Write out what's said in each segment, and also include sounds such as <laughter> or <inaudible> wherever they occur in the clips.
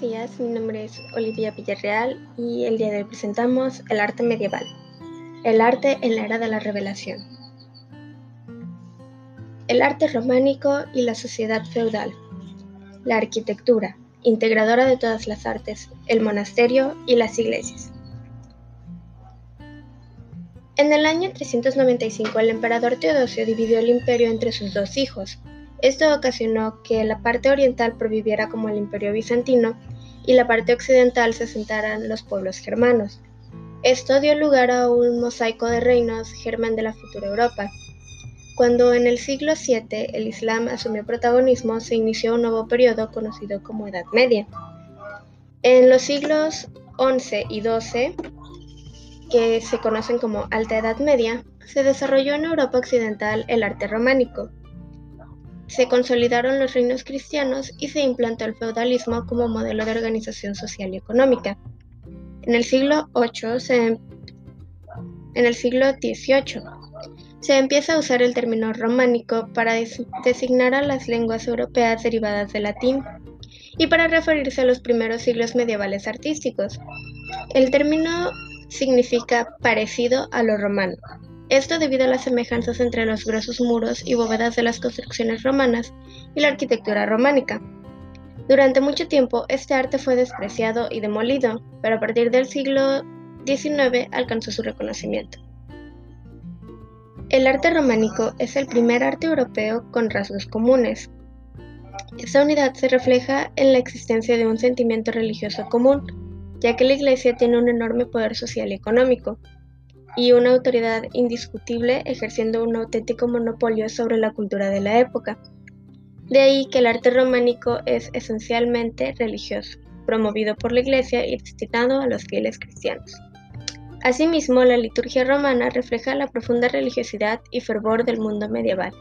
Buenos días, mi nombre es Olivia Villarreal y el día de hoy presentamos el arte medieval, el arte en la era de la revelación. El arte románico y la sociedad feudal, la arquitectura, integradora de todas las artes, el monasterio y las iglesias. En el año 395 el emperador Teodosio dividió el imperio entre sus dos hijos. Esto ocasionó que la parte oriental proviviera como el imperio bizantino y la parte occidental se asentaran los pueblos germanos. Esto dio lugar a un mosaico de reinos germán de la futura Europa. Cuando en el siglo VII el Islam asumió protagonismo, se inició un nuevo periodo conocido como Edad Media. En los siglos XI y XII, que se conocen como Alta Edad Media, se desarrolló en Europa Occidental el arte románico. Se consolidaron los reinos cristianos y se implantó el feudalismo como modelo de organización social y económica. En el siglo XVIII se empieza a usar el término románico para designar a las lenguas europeas derivadas del latín y para referirse a los primeros siglos medievales artísticos. El término significa parecido a lo romano. Esto debido a las semejanzas entre los gruesos muros y bóvedas de las construcciones romanas y la arquitectura románica. Durante mucho tiempo este arte fue despreciado y demolido, pero a partir del siglo XIX alcanzó su reconocimiento. El arte románico es el primer arte europeo con rasgos comunes. Esta unidad se refleja en la existencia de un sentimiento religioso común, ya que la Iglesia tiene un enorme poder social y económico, y una autoridad indiscutible ejerciendo un auténtico monopolio sobre la cultura de la época. De ahí que el arte románico es esencialmente religioso, promovido por la Iglesia y destinado a los fieles cristianos. Asimismo, la liturgia romana refleja la profunda religiosidad y fervor del mundo medieval.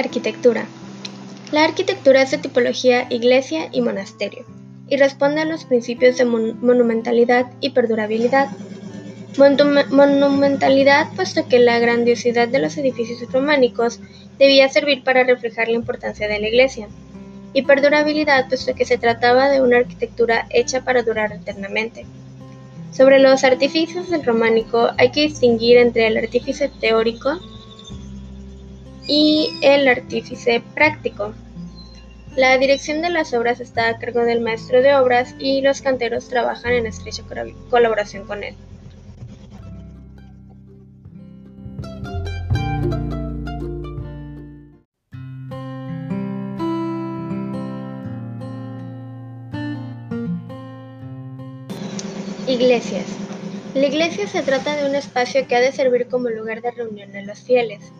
Arquitectura. La arquitectura es de tipología iglesia y monasterio y responde a los principios de monumentalidad y perdurabilidad monumentalidad, puesto que la grandiosidad de los edificios románicos debía servir para reflejar la importancia de la iglesia, y perdurabilidad, puesto que se trataba de una arquitectura hecha para durar eternamente. Sobre los artificios del románico hay que distinguir entre el artífice teórico y el artífice práctico. La dirección de las obras está a cargo del maestro de obras y los canteros trabajan en estrecha colaboración con él. Iglesias. La iglesia se trata de un espacio que ha de servir como lugar de reunión de los fieles.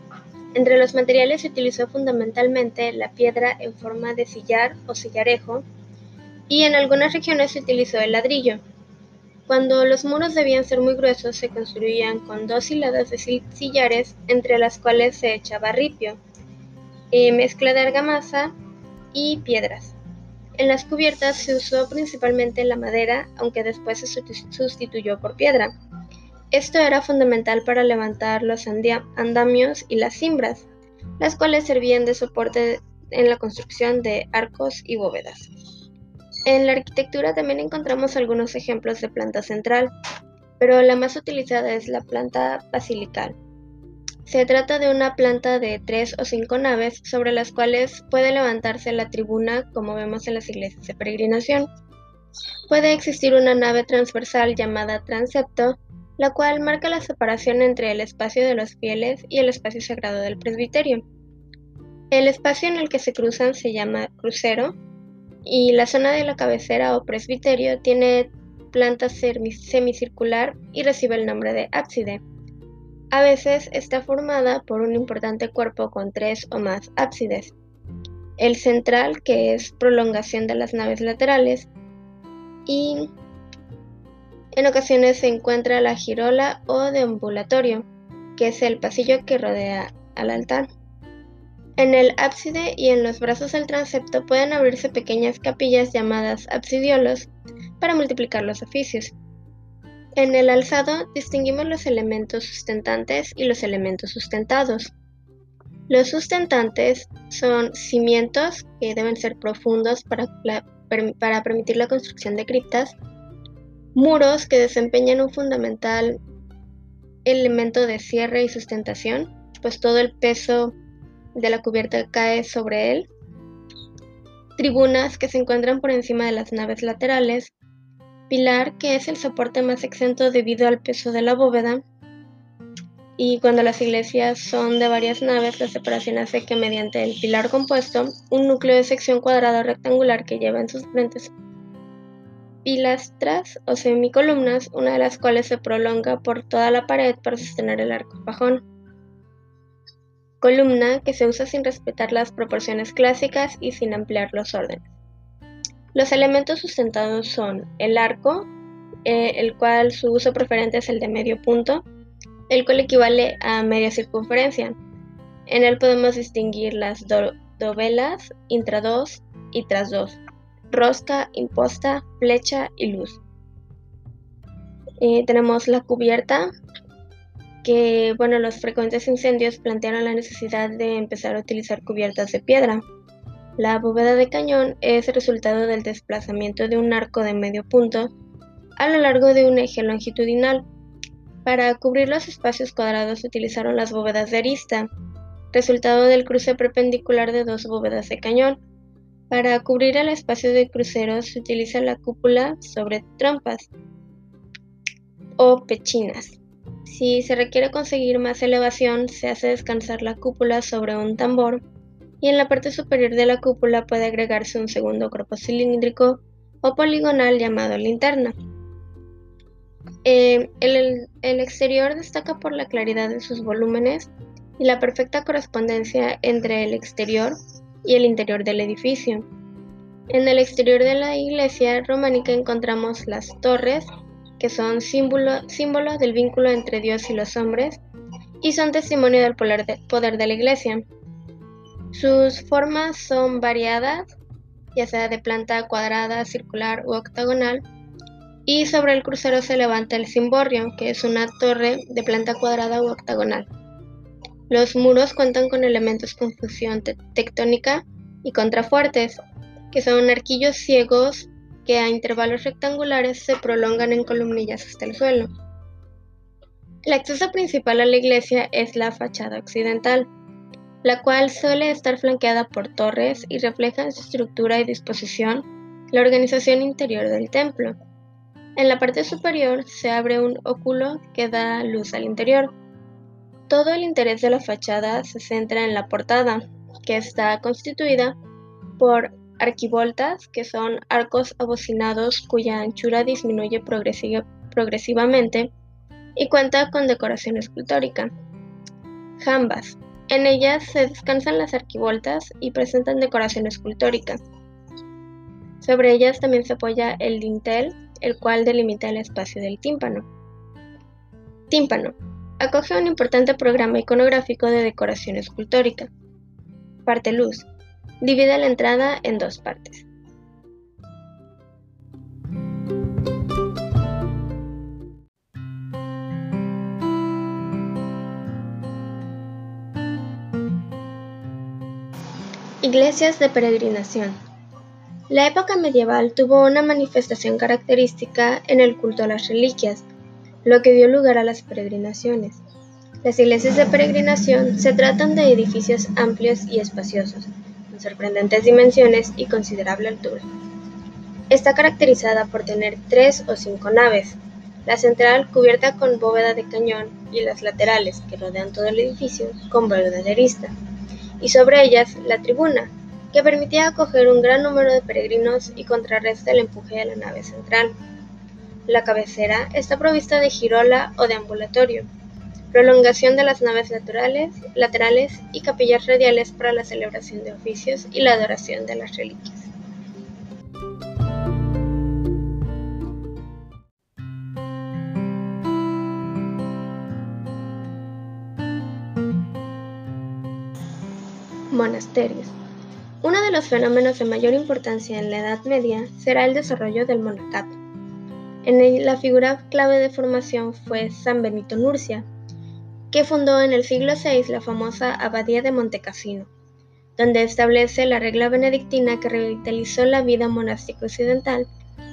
Entre los materiales se utilizó fundamentalmente la piedra en forma de sillar o sillarejo y en algunas regiones se utilizó el ladrillo. Cuando los muros debían ser muy gruesos se construían con dos hiladas de sillares entre las cuales se echaba ripio, eh, mezcla de argamasa y piedras. En las cubiertas se usó principalmente la madera, aunque después se sustituyó por piedra. Esto era fundamental para levantar los andamios y las cimbras, las cuales servían de soporte en la construcción de arcos y bóvedas. En la arquitectura también encontramos algunos ejemplos de planta central, pero la más utilizada es la planta basilical. Se trata de una planta de tres o cinco naves sobre las cuales puede levantarse la tribuna como vemos en las iglesias de peregrinación. Puede existir una nave transversal llamada transepto, la cual marca la separación entre el espacio de los fieles y el espacio sagrado del presbiterio. El espacio en el que se cruzan se llama crucero y la zona de la cabecera o presbiterio tiene planta semicircular y recibe el nombre de ábside. A veces está formada por un importante cuerpo con tres o más ábsides. El central, que es prolongación de las naves laterales, y en ocasiones se encuentra la girola o deambulatorio, que es el pasillo que rodea al altar. En el ábside y en los brazos del transepto pueden abrirse pequeñas capillas llamadas absidiolos para multiplicar los oficios. En el alzado distinguimos los elementos sustentantes y los elementos sustentados. Los sustentantes son cimientos que deben ser profundos para, para permitir la construcción de criptas, muros que desempeñan un fundamental elemento de cierre y sustentación, pues todo el peso de la cubierta cae sobre él, tribunas que se encuentran por encima de las naves laterales, pilar que es el soporte más exento debido al peso de la bóveda, y cuando las iglesias son de varias naves, la separación hace que mediante el pilar compuesto, un núcleo de sección cuadrada rectangular que lleva en sus frentes pilastras o semicolumnas, una de las cuales se prolonga por toda la pared para sostener el arco bajón. Columna que se usa sin respetar las proporciones clásicas y sin ampliar los órdenes. Los elementos sustentados son el arco, eh, el cual su uso preferente es el de medio punto, el cual equivale a media circunferencia. En él podemos distinguir las dovelas, intra-2 y tras-2, rosca, imposta, flecha y luz. Eh, tenemos la cubierta, que bueno, los frecuentes incendios plantearon la necesidad de empezar a utilizar cubiertas de piedra. La bóveda de cañón es resultado del desplazamiento de un arco de medio punto a lo largo de un eje longitudinal. Para cubrir los espacios cuadrados utilizaron las bóvedas de arista, resultado del cruce perpendicular de dos bóvedas de cañón. Para cubrir el espacio de cruceros se utiliza la cúpula sobre trompas o pechinas. Si se requiere conseguir más elevación, se hace descansar la cúpula sobre un tambor y en la parte superior de la cúpula puede agregarse un segundo cuerpo cilíndrico o poligonal llamado linterna. Eh, el, exterior destaca por la claridad de sus volúmenes y la perfecta correspondencia entre el exterior el interior del edificio. En el exterior de la iglesia románica encontramos las torres, que son símbolo, símbolo del vínculo entre Dios y los hombres, y son testimonio del poder de la iglesia. Sus formas son variadas, ya sea de planta cuadrada, circular u octagonal, y sobre el crucero se levanta el cimborrio, que es una torre de planta cuadrada u octagonal. Los muros cuentan con elementos con fusión tectónica y contrafuertes, que son arquillos ciegos que a intervalos rectangulares se prolongan en columnillas hasta el suelo. El acceso principal a la iglesia es la fachada occidental, la cual suele estar flanqueada por torres y refleja en su estructura y disposición la organización interior del templo. En la parte superior se abre un óculo que da luz al interior. Todo el interés de la fachada se centra en la portada, que está constituida por arquivoltas, que son arcos abocinados cuya anchura disminuye progresivamente y cuenta con decoración escultórica. Jambas, en ellas se descansan las arquivoltas y presentan decoración escultórica. Sobre ellas también se apoya el dintel, el cual delimita el espacio del tímpano. Tímpano. Acoge un importante programa iconográfico de decoración escultórica. Parte luz. Divide la entrada en dos partes. Iglesias de peregrinación. La época medieval tuvo una manifestación característica en el culto a las reliquias, lo que dio lugar a las peregrinaciones. Las iglesias de peregrinación se tratan de edificios amplios y espaciosos, con sorprendentes dimensiones y considerable altura. Está caracterizada por tener tres o cinco naves, la central cubierta con bóveda de cañón y las laterales, que rodean todo el edificio, con bóveda de arista y sobre ellas la tribuna, que permitía acoger un gran número de peregrinos y contrarresta el empuje de la nave central. La cabecera está provista de girola o de ambulatorio, prolongación de las naves laterales, laterales y capillas radiales para la celebración de oficios y la adoración de las reliquias. Monasterios. Uno de los fenómenos de mayor importancia en la Edad Media será el desarrollo del monacato. La figura clave de formación fue San Benito Nurcia, que fundó en el siglo VI la famosa Abadía de Montecassino, donde establece la regla benedictina que revitalizó la vida monástica occidental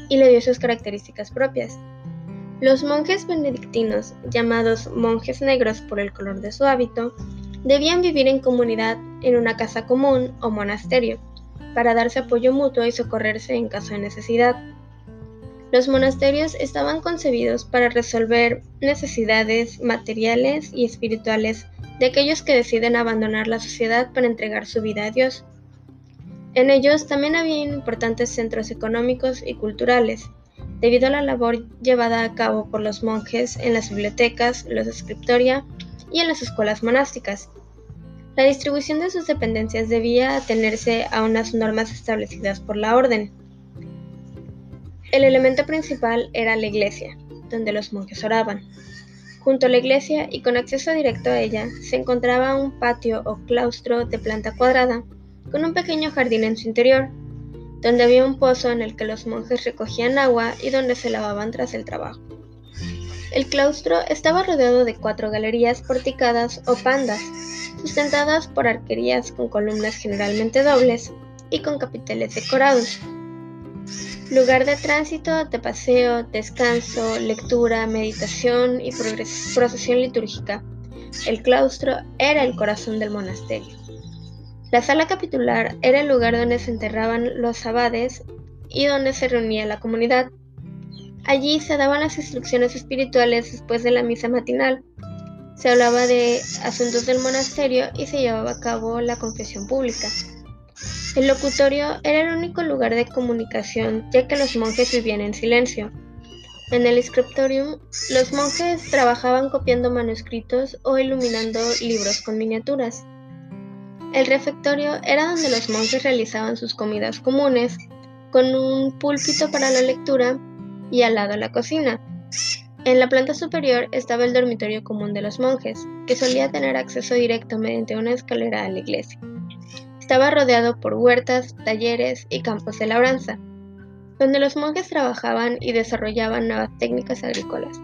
y le dio sus características propias. Los monjes benedictinos, llamados monjes negros por el color de su hábito, debían vivir en comunidad en una casa común o monasterio, para darse apoyo mutuo y socorrerse en caso de necesidad. Los monasterios estaban concebidos para resolver necesidades materiales y espirituales de aquellos que deciden abandonar la sociedad para entregar su vida a Dios. En ellos también había importantes centros económicos y culturales, debido a la labor llevada a cabo por los monjes en las bibliotecas, los escriptoria y en las escuelas monásticas. La distribución de sus dependencias debía atenerse a unas normas establecidas por la orden. El elemento principal era la iglesia, donde los monjes oraban. Junto a la iglesia y con acceso directo a ella se encontraba un patio o claustro de planta cuadrada con un pequeño jardín en su interior, donde había un pozo en el que los monjes recogían agua y donde se lavaban tras el trabajo. El claustro estaba rodeado de cuatro galerías porticadas o pandas, sustentadas por arquerías con columnas generalmente dobles y con capiteles decorados. Lugar de tránsito, de paseo, descanso, lectura, meditación y procesión litúrgica. El claustro era el corazón del monasterio. La sala capitular era el lugar donde se enterraban los abades y donde se reunía la comunidad. Allí se daban las instrucciones espirituales después de la misa matinal. Se hablaba de asuntos del monasterio y se llevaba a cabo la confesión pública. El locutorio era el único lugar de comunicación, ya que los monjes vivían en silencio. En el scriptorium, los monjes trabajaban copiando manuscritos o iluminando libros con miniaturas. El refectorio era donde los monjes realizaban sus comidas comunes, con un púlpito para la lectura y al lado la cocina. En la planta superior estaba el dormitorio común de los monjes, que solía tener acceso directo mediante una escalera a la iglesia. Estaba rodeado por huertas, talleres y campos de labranza, donde los monjes trabajaban y desarrollaban nuevas técnicas agrícolas.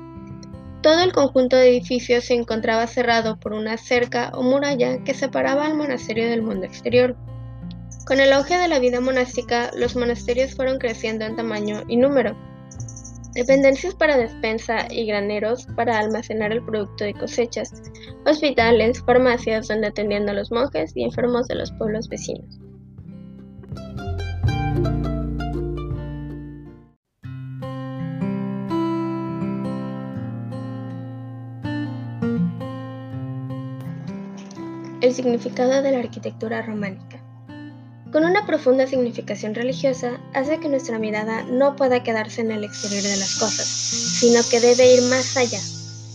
Todo el conjunto de edificios se encontraba cerrado por una cerca o muralla que separaba al monasterio del mundo exterior. Con el auge de la vida monástica, los monasterios fueron creciendo en tamaño y número, dependencias para despensa y graneros para almacenar el producto de cosechas, hospitales, farmacias donde atendían a los monjes y enfermos de los pueblos vecinos. El significado de la arquitectura románica con una profunda significación religiosa, hace que nuestra mirada no pueda quedarse en el exterior de las cosas, sino que debe ir más allá,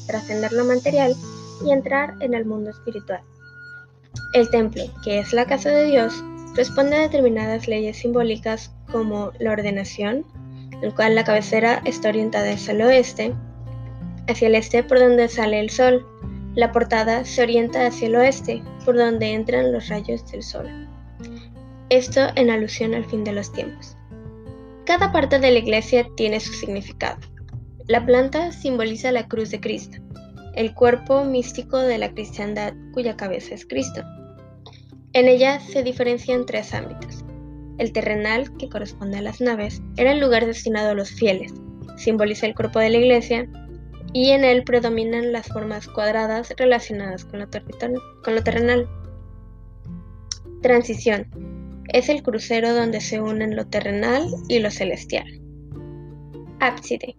trascender lo material y entrar en el mundo espiritual. El templo, que es la casa de Dios, responde a determinadas leyes simbólicas como la ordenación, en cual la cabecera está orientada hacia el oeste, hacia el este por donde sale el sol, la portada se orienta hacia el oeste, por donde entran los rayos del sol esto en alusión al fin de los tiempos. Cada parte de la iglesia tiene su significado. La planta simboliza la cruz de Cristo, el cuerpo místico de la cristiandad cuya cabeza es Cristo. En ella se diferencian tres ámbitos. El terrenal, que corresponde a las naves, era el lugar destinado a los fieles, simboliza el cuerpo de la iglesia, y en él predominan las formas cuadradas relacionadas con lo, con lo terrenal. Transición, es el crucero donde se unen lo terrenal y lo celestial. Ábside,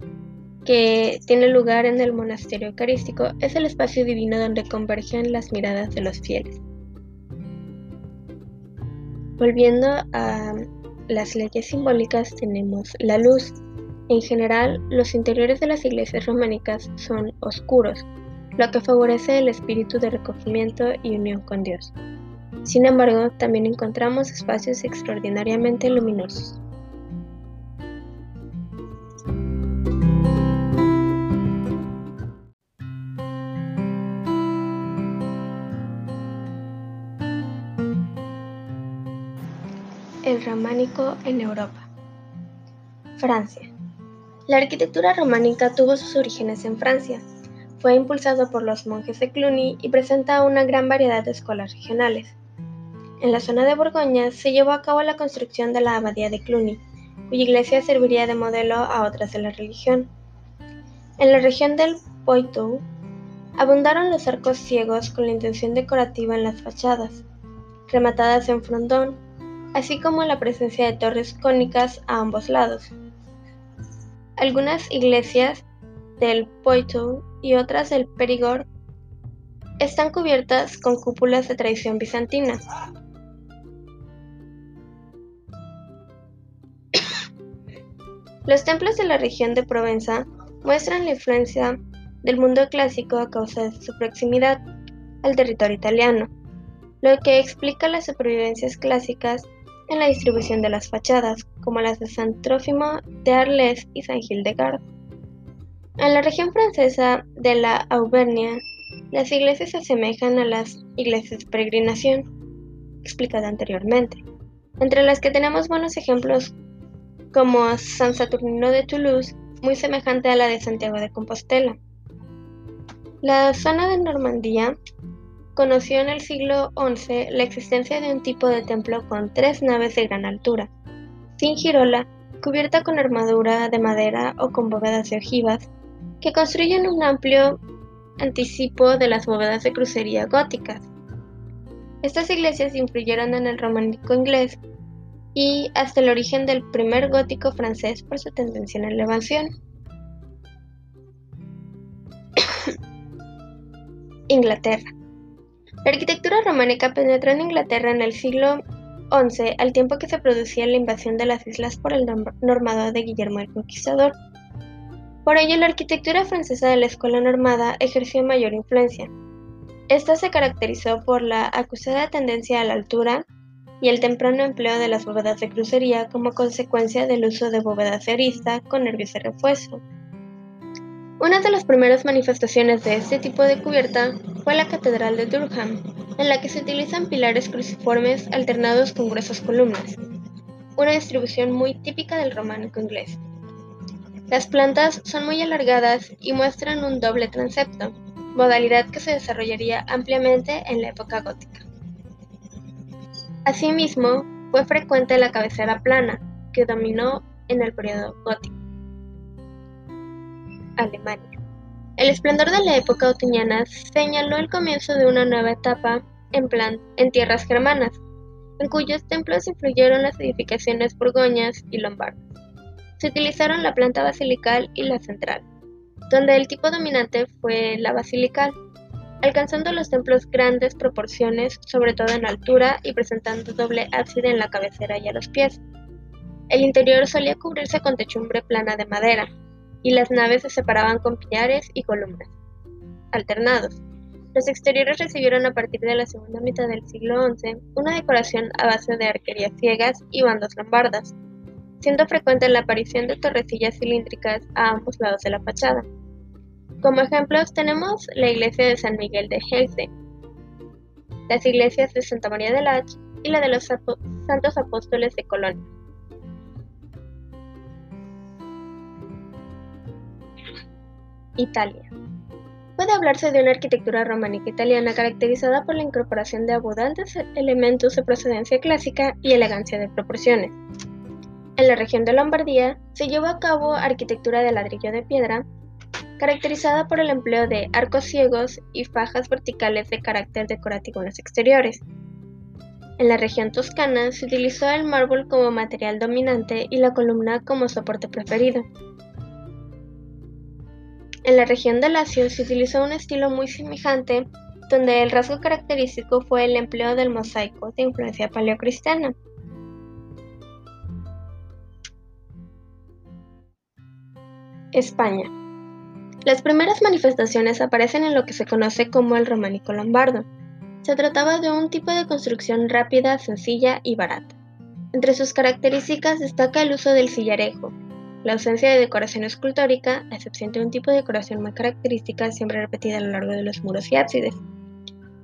que tiene lugar en el monasterio eucarístico, es el espacio divino donde convergen las miradas de los fieles. Volviendo a las leyes simbólicas, tenemos la luz. En general, los interiores de las iglesias románicas son oscuros, lo que favorece el espíritu de recogimiento y unión con Dios. Sin embargo, también encontramos espacios extraordinariamente luminosos. El románico en Europa. Francia. La arquitectura románica tuvo sus orígenes en Francia. Fue impulsado por los monjes de Cluny y presenta una gran variedad de escuelas regionales. En la zona de Borgoña se llevó a cabo la construcción de la abadía de Cluny, cuya iglesia serviría de modelo a otras de la religión. En la región del Poitou abundaron los arcos ciegos con la intención decorativa en las fachadas, rematadas en frontón, así como la presencia de torres cónicas a ambos lados. Algunas iglesias del Poitou y otras del Perigord están cubiertas con cúpulas de tradición bizantina. Los templos de la región de Provenza muestran la influencia del mundo clásico a causa de su proximidad al territorio italiano, lo que explica las supervivencias clásicas en la distribución de las fachadas, como las de San Trófimo de Arles y San Gildegard. En la región francesa de la Auvernia, las iglesias se asemejan a las iglesias de peregrinación, explicada anteriormente, entre las que tenemos buenos ejemplos como San Saturnino de Toulouse, muy semejante a la de Santiago de Compostela. La zona de Normandía conoció en el siglo XI la existencia de un tipo de templo con tres naves de gran altura, sin girola, cubierta con armadura de madera o con bóvedas de ojivas, que construyen un amplio anticipo de las bóvedas de crucería góticas. Estas iglesias influyeron en el románico inglés y hasta el origen del primer gótico francés por su tendencia en elevación. <coughs> Inglaterra. La arquitectura románica penetró en Inglaterra en el siglo XI, al tiempo que se producía la invasión de las islas por el normado de Guillermo el Conquistador. Por ello, la arquitectura francesa de la escuela normada ejerció mayor influencia. Esta se caracterizó por la acusada tendencia a la altura y el temprano empleo de las bóvedas de crucería como consecuencia del uso de bóvedas de arista con nervios de refuerzo. Una de las primeras manifestaciones de este tipo de cubierta fue la Catedral de Durham, en la que se utilizan pilares cruciformes alternados con gruesas columnas, una distribución muy típica del románico inglés. Las plantas son muy alargadas y muestran un doble transepto, modalidad que se desarrollaría ampliamente en la época gótica. Asimismo, fue frecuente la cabecera plana, que dominó en el periodo gótico. Alemania. El esplendor de la época otoñana señaló el comienzo de una nueva etapa en, plan, en tierras germanas, en cuyos templos influyeron las edificaciones burgoñas y lombardas. Se utilizaron la planta basilical y la central, donde el tipo dominante fue la basilical, alcanzando los templos grandes proporciones, sobre todo en altura, y presentando doble ábside en la cabecera y a los pies. El interior solía cubrirse con techumbre plana de madera, y las naves se separaban con pilares y columnas, alternados. Los exteriores recibieron a partir de la segunda mitad del siglo XI una decoración a base de arquerías ciegas y bandas lombardas, siendo frecuente la aparición de torrecillas cilíndricas a ambos lados de la fachada. Como ejemplos tenemos la iglesia de San Miguel de Helse, las iglesias de Santa María de Lach y la de los Santos Apóstoles de Colonia. Italia. Puede hablarse de una arquitectura románica italiana caracterizada por la incorporación de abundantes elementos de procedencia clásica y elegancia de proporciones. En la región de Lombardía se llevó a cabo arquitectura de ladrillo de piedra, caracterizada por el empleo de arcos ciegos y fajas verticales de carácter decorativo en los exteriores. En la región toscana se utilizó el mármol como material dominante y la columna como soporte preferido. En la región de Lacio se utilizó un estilo muy semejante, donde el rasgo característico fue el empleo del mosaico de influencia paleocristiana. España. Las primeras manifestaciones aparecen en lo que se conoce como el románico lombardo. Se trataba de un tipo de construcción rápida, sencilla y barata. Entre sus características destaca el uso del sillarejo, la ausencia de decoración escultórica, a excepción de un tipo de decoración muy característica siempre repetida a lo largo de los muros y ábsides.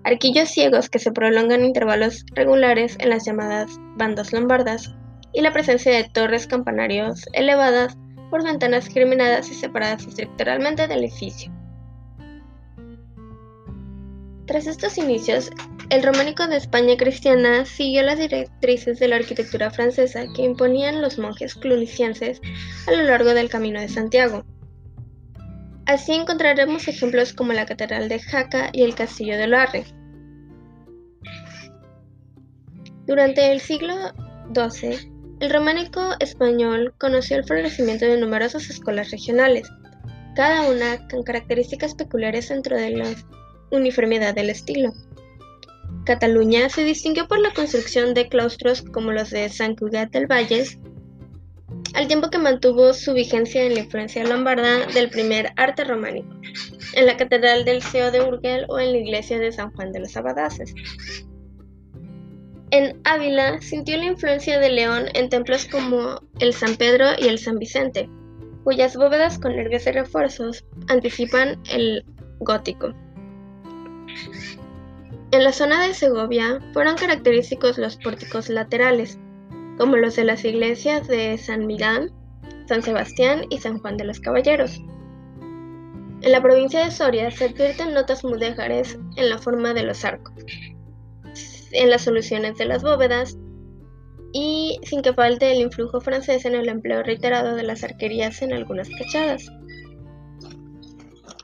Arquillos ciegos que se prolongan en intervalos regulares en las llamadas bandas lombardas y la presencia de torres campanarios elevadas por ventanas geminadas y separadas estructuralmente del edificio. Tras estos inicios, el románico de España cristiana siguió las directrices de la arquitectura francesa que imponían los monjes clunicienses a lo largo del Camino de Santiago. Así encontraremos ejemplos como la Catedral de Jaca y el Castillo de Loarre. Durante el siglo XII, el románico español conoció el florecimiento de numerosas escuelas regionales, cada una con características peculiares dentro de la uniformidad del estilo. Cataluña se distinguió por la construcción de claustros como los de San Cugat del Valles, al tiempo que mantuvo su vigencia en la influencia lombarda del primer arte románico, en la Catedral del Seo de Urgel o en la iglesia de San Juan de los Abadaces. En Ávila sintió la influencia de León en templos como el San Pedro y el San Vicente, cuyas bóvedas con nervios y refuerzos anticipan el gótico. En la zona de Segovia fueron característicos los pórticos laterales, como los de las iglesias de San Milán, San Sebastián y San Juan de los Caballeros. En la provincia de Soria se advierten notas mudéjares en la forma de los arcos, en las soluciones de las bóvedas y sin que falte el influjo francés en el empleo reiterado de las arquerías en algunas fachadas.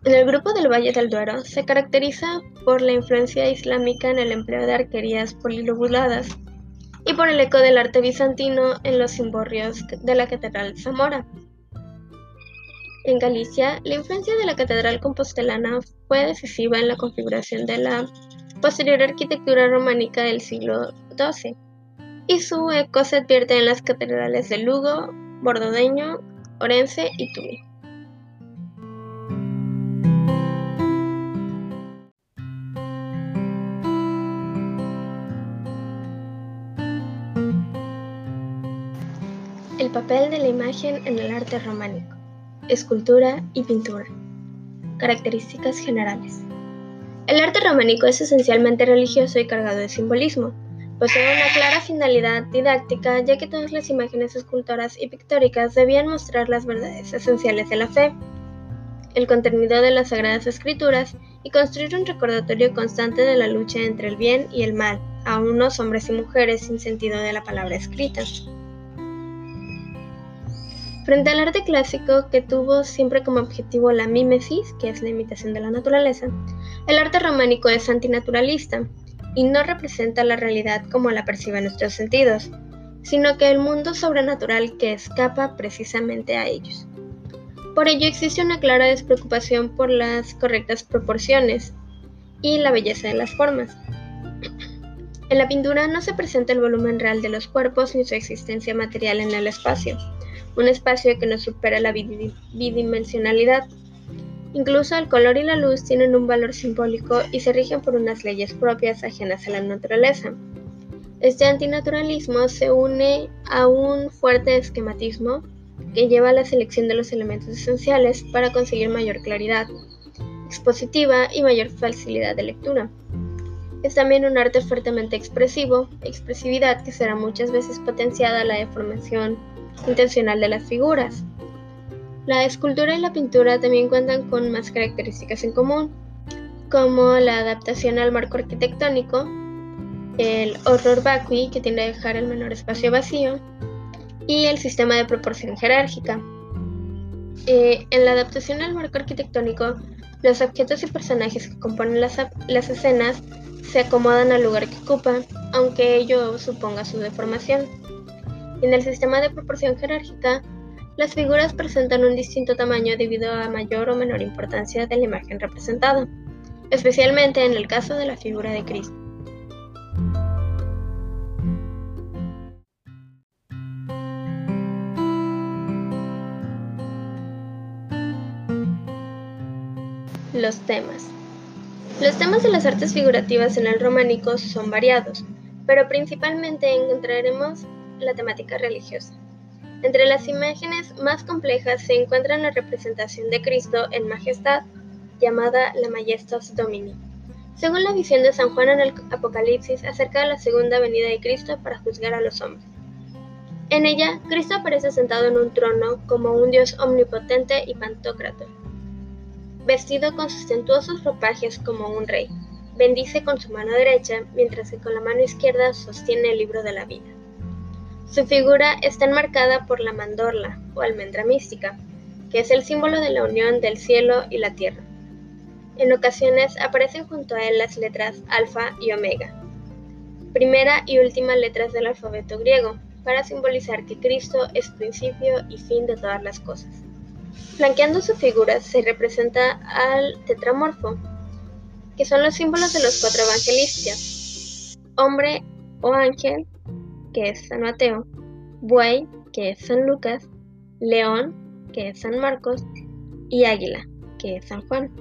En el grupo del Valle del Duero se caracteriza por la influencia islámica en el empleo de arquerías polilobuladas y por el eco del arte bizantino en los cimborrios de la Catedral Zamora. En Galicia, la influencia de la Catedral compostelana fue decisiva en la configuración de la posterior arquitectura románica del siglo XII, y su eco se advierte en las catedrales de Lugo, Bordodeño, Orense y Tui. El papel de la imagen en el arte románico, escultura y pintura. Características generales. El arte románico es esencialmente religioso y cargado de simbolismo. Posee una clara finalidad didáctica, ya que todas las imágenes escultoras y pictóricas debían mostrar las verdades esenciales de la fe, el contenido de las sagradas escrituras y construir un recordatorio constante de la lucha entre el bien y el mal, a unos hombres y mujeres sin sentido de la palabra escrita. Frente al arte clásico, que tuvo siempre como objetivo la mímesis, que es la imitación de la naturaleza, el arte románico es antinaturalista y no representa la realidad como la perciben nuestros sentidos, sino que el mundo sobrenatural que escapa precisamente a ellos. Por ello existe una clara despreocupación por las correctas proporciones y la belleza de las formas. En la pintura no se presenta el volumen real de los cuerpos ni su existencia material en el espacio, un espacio que no supera la bidimensionalidad. Incluso el color y la luz tienen un valor simbólico y se rigen por unas leyes propias ajenas a la naturaleza. Este antinaturalismo se une a un fuerte esquematismo que lleva a la selección de los elementos esenciales para conseguir mayor claridad expositiva y mayor facilidad de lectura. Es también un arte fuertemente expresivo, expresividad que será muchas veces potenciada a la deformación intencional de las figuras. La escultura y la pintura también cuentan con más características en común, como la adaptación al marco arquitectónico, el horror vacui, que tiende a dejar el menor espacio vacío, y el sistema de proporción jerárquica. Eh, en la adaptación al marco arquitectónico, los objetos y personajes que componen las, las escenas se acomodan al lugar que ocupan, aunque ello suponga su deformación. En el sistema de proporción jerárquica, las figuras presentan un distinto tamaño debido a mayor o menor importancia de la imagen representada, especialmente en el caso de la figura de Cristo. Los temas. Los temas de las artes figurativas en el románico son variados, pero principalmente encontraremos la temática religiosa. Entre las imágenes más complejas se encuentra la representación de Cristo en majestad, llamada la Majestas Domini, según la visión de San Juan en el Apocalipsis acerca de la segunda venida de Cristo para juzgar a los hombres. En ella, Cristo aparece sentado en un trono como un Dios omnipotente y pantócrato, vestido con sustentuosos ropajes como un rey. Bendice con su mano derecha, mientras que con la mano izquierda sostiene el libro de la vida. Su figura está enmarcada por la mandorla o almendra mística, que es el símbolo de la unión del cielo y la tierra. En ocasiones aparecen junto a él las letras alfa y omega, primera y última letras del alfabeto griego, para simbolizar que Cristo es principio y fin de todas las cosas. Flanqueando su figura se representa al tetramorfo, que son los símbolos de los cuatro evangelistas. Hombre o ángel, que es San Mateo, buey, que es San Lucas, león, que es San Marcos, y águila, que es San Juan.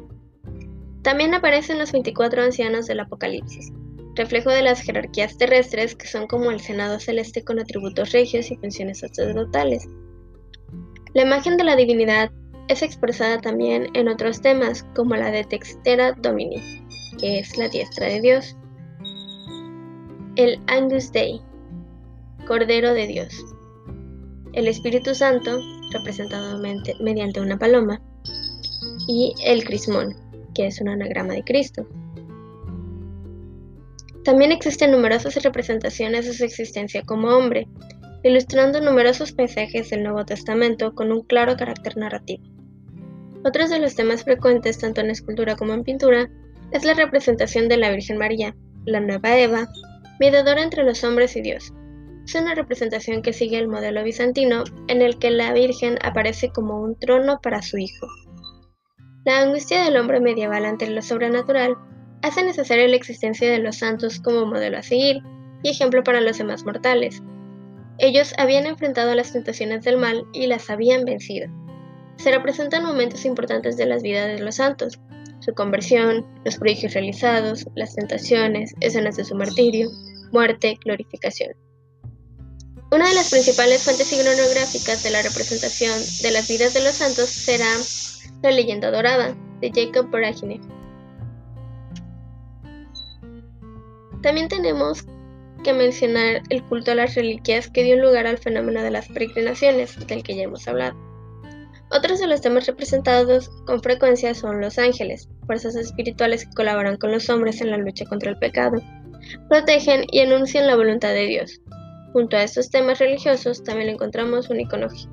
También aparecen los 24 ancianos del Apocalipsis, reflejo de las jerarquías terrestres que son como el Senado celeste con atributos regios y funciones sacerdotales. La imagen de la divinidad es expresada también en otros temas, como la de Textera Domini, que es la diestra de Dios, el Angus Dei, Cordero de Dios, el Espíritu Santo, representado mediante una paloma, y el Crismón, que es un anagrama de Cristo. También existen numerosas representaciones de su existencia como hombre, ilustrando numerosos paisajes del Nuevo Testamento con un claro carácter narrativo. Otros de los temas frecuentes tanto en escultura como en pintura es la representación de la Virgen María, la nueva Eva, mediadora entre los hombres y Dios. Es una representación que sigue el modelo bizantino en el que la Virgen aparece como un trono para su hijo. La angustia del hombre medieval ante lo sobrenatural hace necesaria la existencia de los santos como modelo a seguir y ejemplo para los demás mortales. Ellos habían enfrentado las tentaciones del mal y las habían vencido. Se representan momentos importantes de las vidas de los santos, su conversión, los prodigios realizados, las tentaciones, escenas de su martirio, muerte, glorificación. Una de las principales fuentes iconográficas de la representación de las vidas de los santos será la leyenda dorada de Jacob Boragine. También tenemos que mencionar el culto a las reliquias que dio lugar al fenómeno de las peregrinaciones, del que ya hemos hablado. Otros de los temas representados con frecuencia son los ángeles, fuerzas espirituales que colaboran con los hombres en la lucha contra el pecado, protegen y anuncian la voluntad de Dios. Junto a estos temas religiosos también encontramos una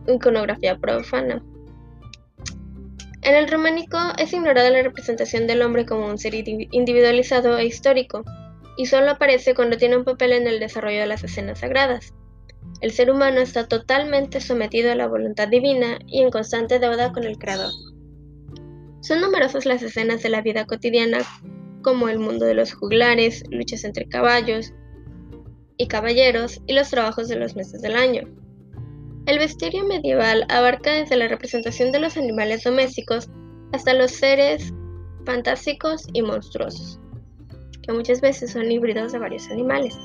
iconografía profana. En el románico es ignorada la representación del hombre como un ser individualizado e histórico, y solo aparece cuando tiene un papel en el desarrollo de las escenas sagradas. El ser humano está totalmente sometido a la voluntad divina y en constante deuda con el Creador. Son numerosas las escenas de la vida cotidiana, como el mundo de los juglares, luchas entre caballos y caballeros y los trabajos de los meses del año. El vestirio medieval abarca desde la representación de los animales domésticos hasta los seres fantásticos y monstruosos que muchas veces son híbridos de varios animales.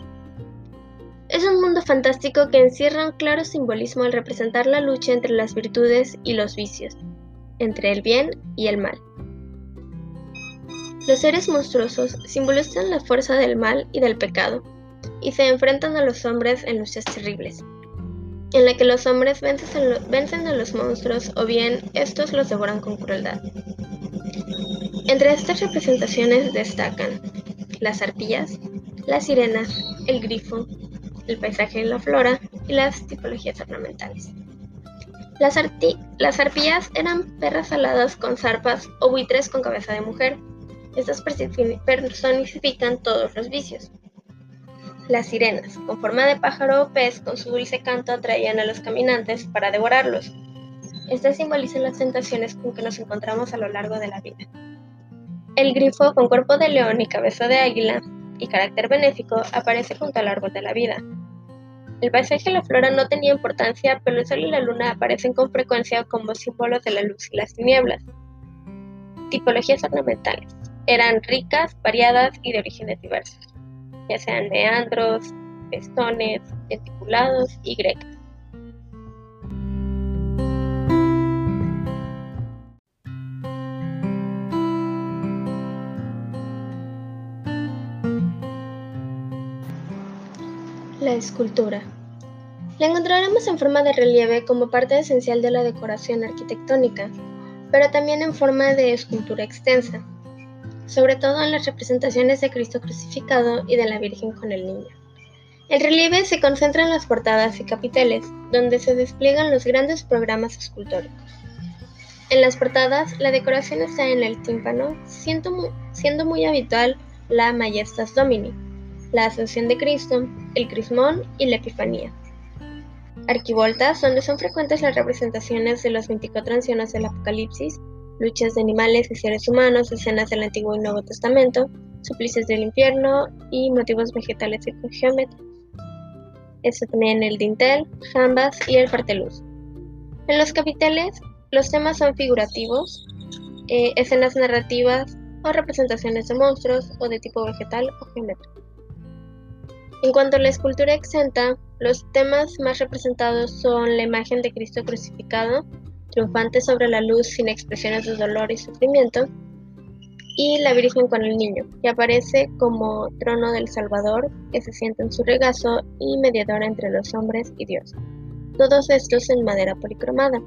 Es un mundo fantástico que encierra un claro simbolismo al representar la lucha entre las virtudes y los vicios, entre el bien y el mal. Los seres monstruosos simbolizan la fuerza del mal y del pecado, y se enfrentan a los hombres en luchas terribles, en la que los hombres vencen a los monstruos o bien estos los devoran con crueldad. Entre estas representaciones destacan las arpías, las sirenas, el grifo, el paisaje y la flora y las tipologías ornamentales. Las, las eran perras aladas con zarpas o buitres con cabeza de mujer. Estas personifican todos los vicios. Las sirenas, con forma de pájaro o pez, con su dulce canto atraían a los caminantes para devorarlos. Estas simbolizan las tentaciones con que nos encontramos a lo largo de la vida. El grifo, con cuerpo de león y cabeza de águila, y carácter benéfico, aparece junto al árbol de la vida. El paisaje y la flora no tenía importancia, pero el sol y la luna aparecen con frecuencia como símbolos de la luz y las tinieblas. Tipologías ornamentales. Eran ricas, variadas y de orígenes diversos, ya sean meandros, festones, reticulados y grecas. La escultura. La encontraremos en forma de relieve como parte esencial de la decoración arquitectónica, pero también en forma de escultura extensa, sobre todo en las representaciones de Cristo crucificado y de la Virgen con el Niño. El relieve se concentra en las portadas y capiteles, donde se despliegan los grandes programas escultóricos. En las portadas, la decoración está en el tímpano, siendo muy habitual la Majestas Domini, la Ascensión de Cristo, el Crismón y la Epifanía. Arquivoltas, donde son frecuentes las representaciones de los 24 ancianos del Apocalipsis, luchas de animales y seres humanos, escenas del Antiguo y Nuevo Testamento, suplicios del infierno y motivos vegetales y geométricos. Esto también el dintel, jambas y el parteluz. En los capiteles, los temas son figurativos, eh, escenas narrativas o representaciones de monstruos o de tipo vegetal o geométrico. En cuanto a la escultura exenta, los temas más representados son la imagen de Cristo crucificado, triunfante sobre la luz sin expresiones de dolor y sufrimiento, y la Virgen con el Niño, que aparece como trono del Salvador, que se sienta en su regazo y mediador entre los hombres y Dios. Todos estos en madera policromada.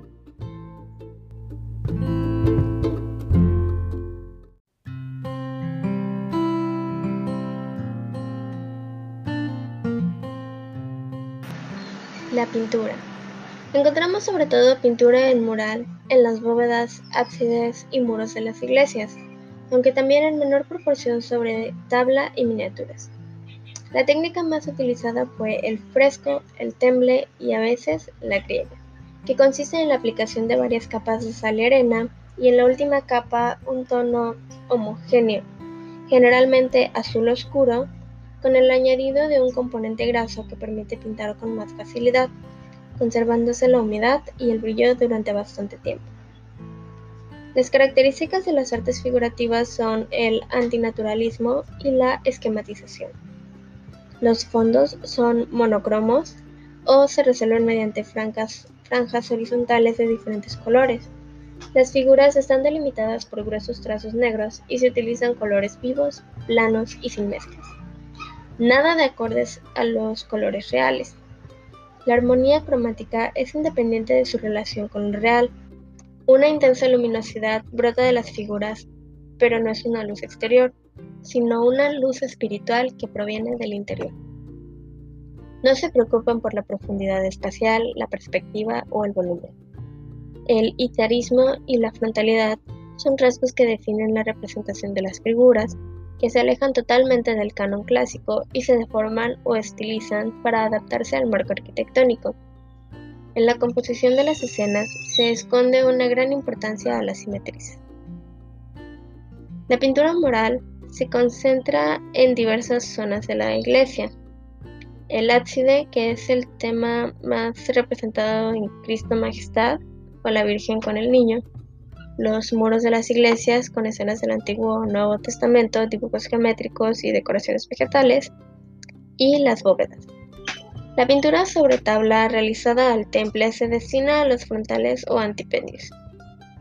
La pintura. Encontramos sobre todo pintura en mural en las bóvedas, ábsides y muros de las iglesias aunque también en menor proporción sobre tabla y miniaturas. La técnica más utilizada fue el fresco, el temble y a veces la griega, que consiste en la aplicación de varias capas de sal y arena y en la última capa un tono homogéneo, generalmente azul oscuro, con el añadido de un componente graso que permite pintar con más facilidad, conservándose la humedad y el brillo durante bastante tiempo. Las características de las artes figurativas son el antinaturalismo y la esquematización. Los fondos son monocromos o se resuelven mediante franjas horizontales de diferentes colores. Las figuras están delimitadas por gruesos trazos negros y se utilizan colores vivos, planos y sin mezclas. Nada de acordes a los colores reales. La armonía cromática es independiente de su relación con el real una intensa luminosidad brota de las figuras, pero no es una luz exterior, sino una luz espiritual que proviene del interior. No se preocupan por la profundidad espacial, la perspectiva o el volumen. El itarismo y la frontalidad son rasgos que definen la representación de las figuras, que se alejan totalmente del canon clásico y se deforman o estilizan para adaptarse al marco arquitectónico. En la composición de las escenas se esconde una gran importancia a la simetría. La pintura moral se concentra en diversas zonas de la iglesia. El ábside, que es el tema más representado en Cristo Majestad o la Virgen con el Niño, los muros de las iglesias con escenas del Antiguo o Nuevo Testamento, dibujos geométricos y decoraciones vegetales, y las bóvedas. La pintura sobre tabla realizada al temple se destina a los frontales o antipendios,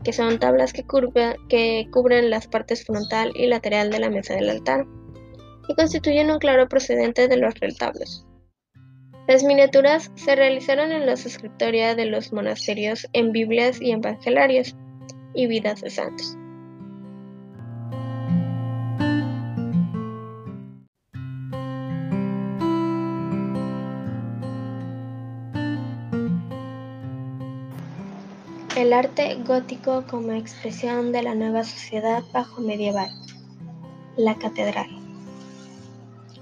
que son tablas que, cubren las partes frontal y lateral de la mesa del altar, y constituyen un claro procedente de los retablos. Las miniaturas se realizaron en los escritorios de los monasterios, en Biblias y evangelarios, y vidas de santos. El arte gótico como expresión de la nueva sociedad bajo medieval. La catedral.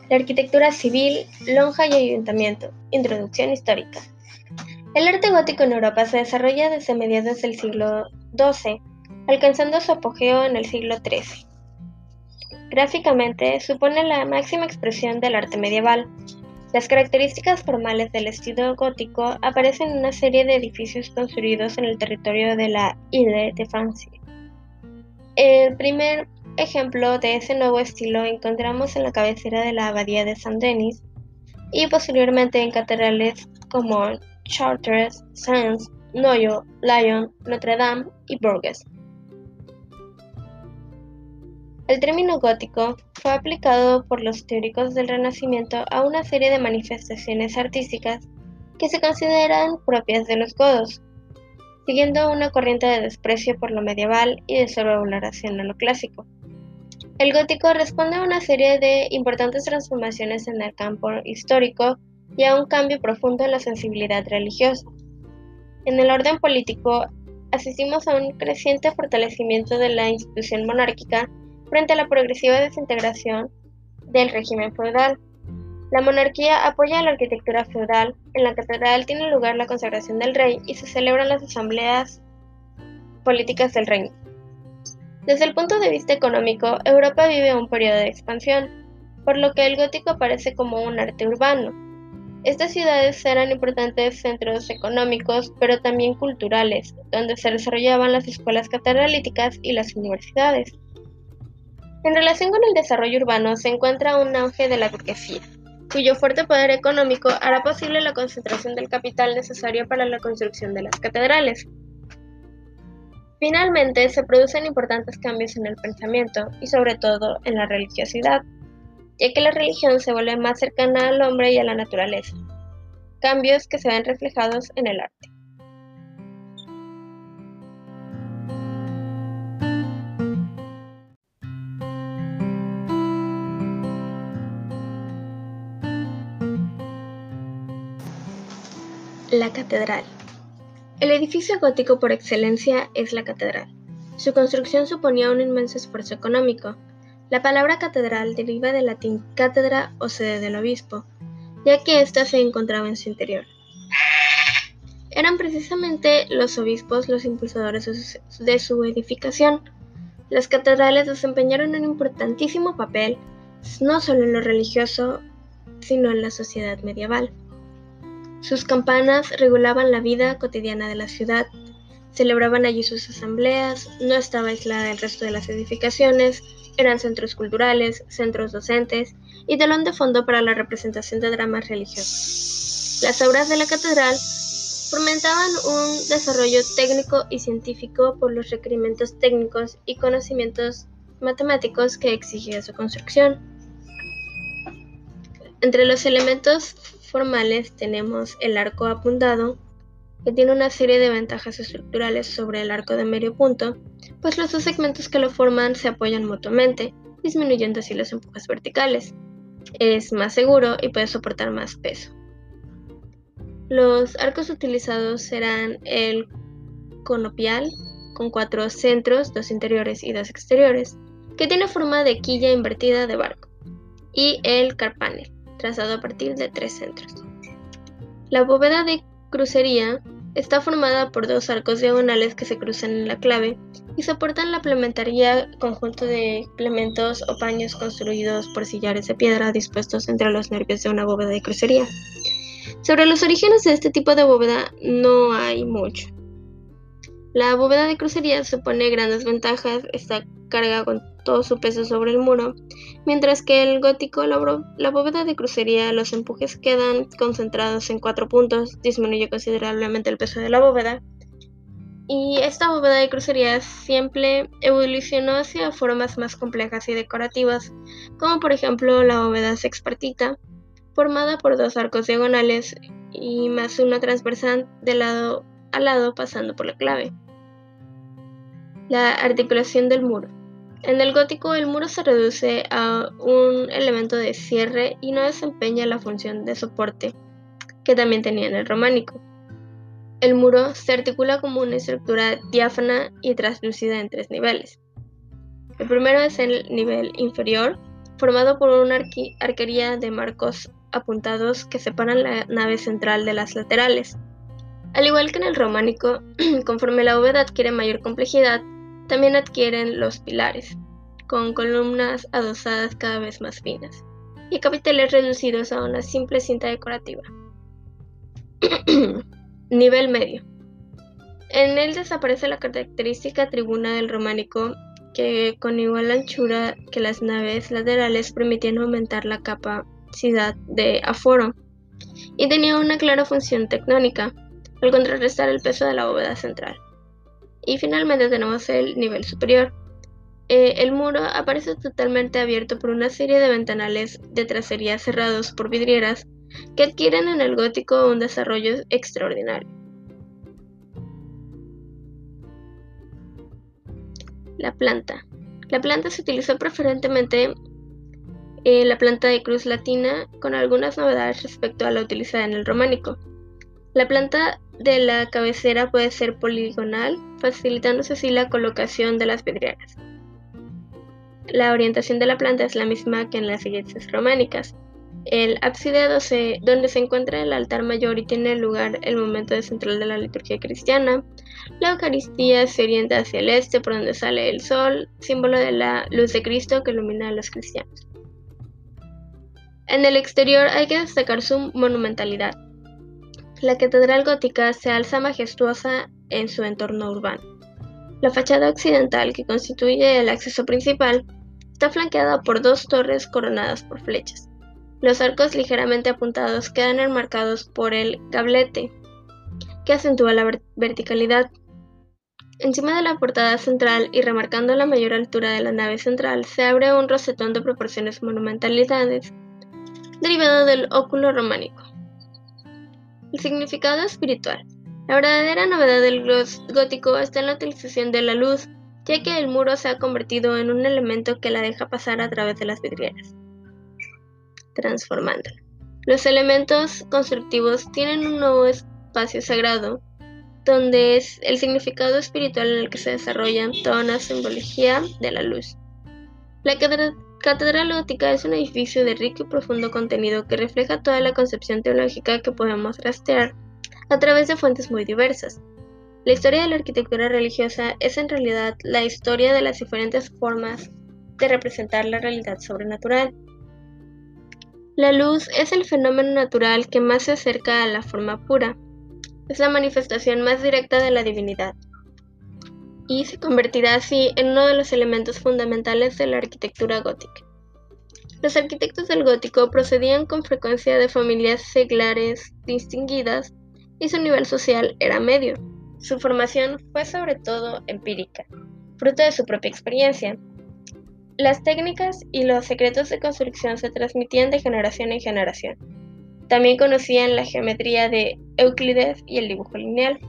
La arquitectura civil, lonja y ayuntamiento. Introducción histórica. El arte gótico en Europa se desarrolla desde mediados del siglo XII, alcanzando su apogeo en el siglo XIII. Gráficamente, supone la máxima expresión del arte medieval, las características formales del estilo gótico aparecen en una serie de edificios construidos en el territorio de la Ile de France. El primer ejemplo de ese nuevo estilo encontramos en la cabecera de la abadía de Saint-Denis y posteriormente en catedrales como Chartres, Sens, Noyo, Lyon, Notre Dame y Bourges. El término gótico fue aplicado por los teóricos del Renacimiento a una serie de manifestaciones artísticas que se consideran propias de los godos, siguiendo una corriente de desprecio por lo medieval y de sobrevaloración a lo clásico. El gótico responde a una serie de importantes transformaciones en el campo histórico y a un cambio profundo en la sensibilidad religiosa. En el orden político, asistimos a un creciente fortalecimiento de la institución monárquica frente a la progresiva desintegración del régimen feudal. La monarquía apoya la arquitectura feudal, en la catedral tiene lugar la consagración del rey y se celebran las asambleas políticas del reino. Desde el punto de vista económico, Europa vive un periodo de expansión, por lo que el gótico aparece como un arte urbano. Estas ciudades eran importantes centros económicos, pero también culturales, donde se desarrollaban las escuelas catedralíticas y las universidades. En relación con el desarrollo urbano se encuentra un auge de la burguesía, cuyo fuerte poder económico hará posible la concentración del capital necesario para la construcción de las catedrales. Finalmente, se producen importantes cambios en el pensamiento y sobre todo en la religiosidad, ya que la religión se vuelve más cercana al hombre y a la naturaleza, cambios que se ven reflejados en el arte. La catedral. El edificio gótico por excelencia es la catedral. Su construcción suponía un inmenso esfuerzo económico. La palabra catedral deriva del latín cátedra o sede del obispo, ya que ésta se encontraba en su interior. Eran precisamente los obispos los impulsadores de su edificación. Las catedrales desempeñaron un importantísimo papel, no solo en lo religioso, sino en la sociedad medieval. Sus campanas regulaban la vida cotidiana de la ciudad, celebraban allí sus asambleas, no estaba aislada del resto de las edificaciones, eran centros culturales, centros docentes y telón de fondo para la representación de dramas religiosos. Las obras de la catedral fomentaban un desarrollo técnico y científico por los requerimientos técnicos y conocimientos matemáticos que exigía su construcción. Entre los elementos formales tenemos el arco apuntado, que tiene una serie de ventajas estructurales sobre el arco de medio punto, pues los dos segmentos que lo forman se apoyan mutuamente, disminuyendo así los empujes verticales. Es más seguro y puede soportar más peso. Los arcos utilizados serán el conopial, con cuatro centros, dos interiores y dos exteriores, que tiene forma de quilla invertida de barco, y el carpanel, trazado a partir de tres centros. La bóveda de crucería está formada por dos arcos diagonales que se cruzan en la clave y soportan la plementería conjunto de implementos o paños construidos por sillares de piedra dispuestos entre los nervios de una bóveda de crucería. Sobre los orígenes de este tipo de bóveda no hay mucho. La bóveda de crucería supone grandes ventajas, está carga con todo su peso sobre el muro, mientras que el gótico, la, bóveda de crucería, los empujes quedan concentrados en cuatro puntos, disminuye considerablemente el peso de la bóveda. Y esta bóveda de crucería siempre evolucionó hacia formas más complejas y decorativas, como por ejemplo la bóveda sexpartita, formada por dos arcos diagonales y más uno transversal de lado a lado pasando por la clave. La articulación del muro. En el gótico el muro se reduce a un elemento de cierre y no desempeña la función de soporte que también tenía en el románico. El muro se articula como una estructura diáfana y translúcida en tres niveles. El primero es el nivel inferior, formado por una arquería de marcos apuntados que separan la nave central de las laterales. Al igual que en el románico, <clears throat> conforme la bóveda adquiere mayor complejidad, también adquieren los pilares, con columnas adosadas cada vez más finas, y capiteles reducidos a una simple cinta decorativa. <clears throat> Nivel medio. En él desaparece la característica tribuna del románico que con igual anchura que las naves laterales permitían aumentar la capacidad de aforo y tenía una clara función tectónica al contrarrestar el peso de la bóveda central. Y finalmente tenemos el nivel superior. Eh, el muro aparece totalmente abierto por una serie de ventanales de tracería cerrados por vidrieras que adquieren en el gótico un desarrollo extraordinario. La planta. La planta se utilizó preferentemente eh, la planta de cruz latina con algunas novedades respecto a la utilizada en el románico. La planta de la cabecera puede ser poligonal, facilitándose así la colocación de las vidrieras. La orientación de la planta es la misma que en las iglesias románicas. El ábside donde se encuentra el altar mayor y tiene lugar el momento central de la liturgia cristiana. La Eucaristía se orienta hacia el este por donde sale el sol, símbolo de la luz de Cristo que ilumina a los cristianos. En el exterior hay que destacar su monumentalidad. La catedral gótica se alza majestuosa en su entorno urbano. La fachada occidental, que constituye el acceso principal, está flanqueada por dos torres coronadas por flechas. Los arcos ligeramente apuntados quedan enmarcados por el gablete, que acentúa la verticalidad. Encima de la portada central y remarcando la mayor altura de la nave central se abre un rosetón de proporciones monumentalidades, derivado del óculo románico. El significado espiritual. La verdadera novedad del gótico está en la utilización de la luz, ya que el muro se ha convertido en un elemento que la deja pasar a través de las vidrieras transformándola. Los elementos constructivos tienen un nuevo espacio sagrado, donde es el significado espiritual en el que se desarrolla toda una simbología de la luz. La Catedral Gótica es un edificio de rico y profundo contenido que refleja toda la concepción teológica que podemos rastrear a través de fuentes muy diversas. La historia de la arquitectura religiosa es en realidad la historia de las diferentes formas de representar la realidad sobrenatural. La luz es el fenómeno natural que más se acerca a la forma pura. Es la manifestación más directa de la divinidad. Y se convertirá así en uno de los elementos fundamentales de la arquitectura gótica. Los arquitectos del gótico procedían con frecuencia de familias seglares distinguidas y su nivel social era medio. Su formación fue sobre todo empírica, fruto de su propia experiencia, las técnicas y los secretos de construcción se transmitían de generación en generación. También conocían la geometría de Euclides y el dibujo lineal.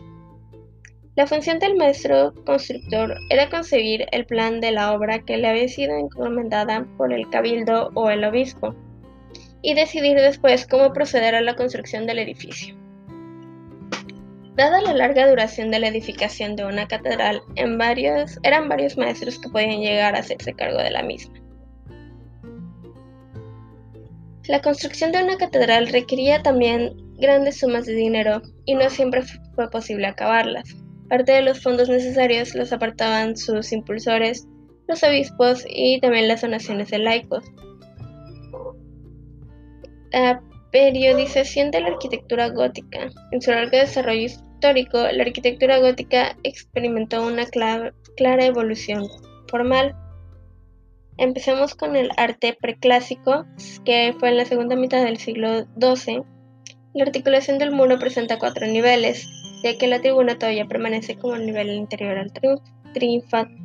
La función del maestro constructor era concebir el plan de la obra que le había sido encomendada por el cabildo o el obispo y decidir después cómo proceder a la construcción del edificio. Dada la larga duración de la edificación de una catedral, en varios, eran varios maestros que podían llegar a hacerse cargo de la misma. La construcción de una catedral requería también grandes sumas de dinero y no siempre fue posible acabarlas. Parte de los fondos necesarios los apartaban sus impulsores, los obispos y también las donaciones de laicos. Periodización de la arquitectura gótica. En su largo desarrollo histórico, la arquitectura gótica experimentó una clara evolución formal. Empecemos con el arte preclásico, que fue en la segunda mitad del siglo XII. La articulación del muro presenta cuatro niveles, ya que la tribuna todavía permanece como nivel interior al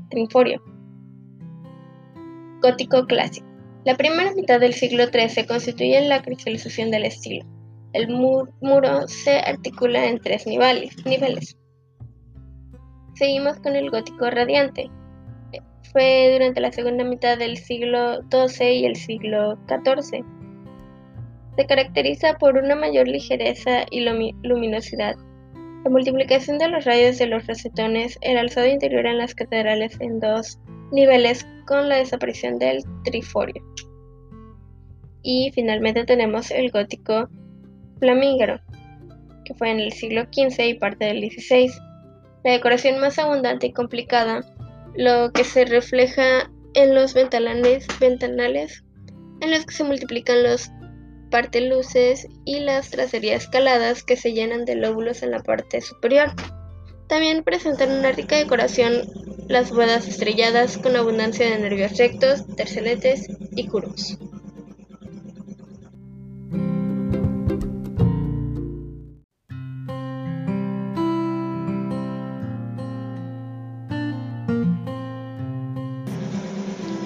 trinforio. Gótico clásico. La primera mitad del siglo XIII constituye la cristalización del estilo. El muro se articula en tres niveles. Seguimos con el gótico radiante. Fue durante la segunda mitad del siglo XII y el siglo XIV. Se caracteriza por una mayor ligereza y luminosidad. La multiplicación de los rayos de los rosetones, el alzado interior en las catedrales en dos niveles con la desaparición del triforio. Y finalmente tenemos el gótico flamígero, que fue en el siglo XV y parte del XVI. La decoración más abundante y complicada, lo que se refleja en los ventanales, ventanales en los que se multiplican los parteluces y las tracerías escaladas que se llenan de lóbulos en la parte superior. También presentan una rica decoración las bodas estrelladas con abundancia de nervios rectos, terceletes y curvos.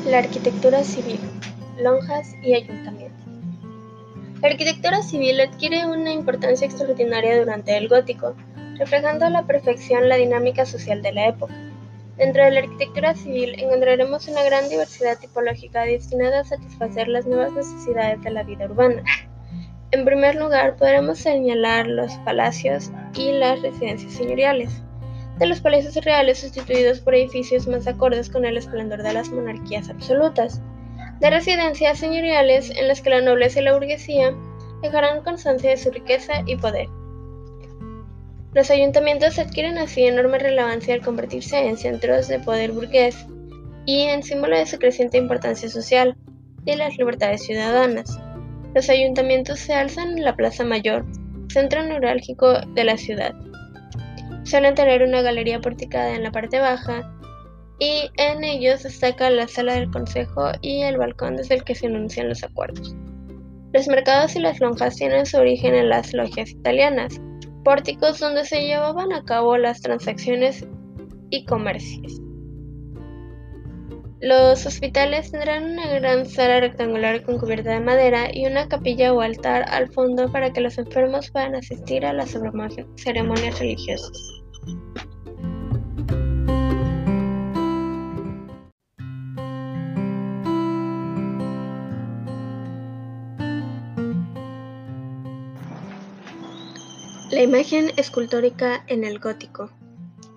La arquitectura civil, lonjas y ayuntamiento. La arquitectura civil adquiere una importancia extraordinaria durante el gótico, reflejando a la perfección la dinámica social de la época. Dentro de la arquitectura civil encontraremos una gran diversidad tipológica destinada a satisfacer las nuevas necesidades de la vida urbana. En primer lugar, podremos señalar los palacios y las residencias señoriales, de los palacios reales sustituidos por edificios más acordes con el esplendor de las monarquías absolutas de residencias señoriales en las que la nobleza y la burguesía dejarán constancia de su riqueza y poder. Los ayuntamientos adquieren así enorme relevancia al convertirse en centros de poder burgués y en símbolo de su creciente importancia social y las libertades ciudadanas. Los ayuntamientos se alzan en la Plaza Mayor, centro neurálgico de la ciudad. Suelen tener una galería porticada en la parte baja y en ellos destaca la sala del consejo y el balcón desde el que se anuncian los acuerdos. Los mercados y las lonjas tienen su origen en las logias italianas, pórticos donde se llevaban a cabo las transacciones y comercios. Los hospitales tendrán una gran sala rectangular con cubierta de madera y una capilla o altar al fondo para que los enfermos puedan asistir a las ceremonias religiosas. La imagen escultórica en el gótico.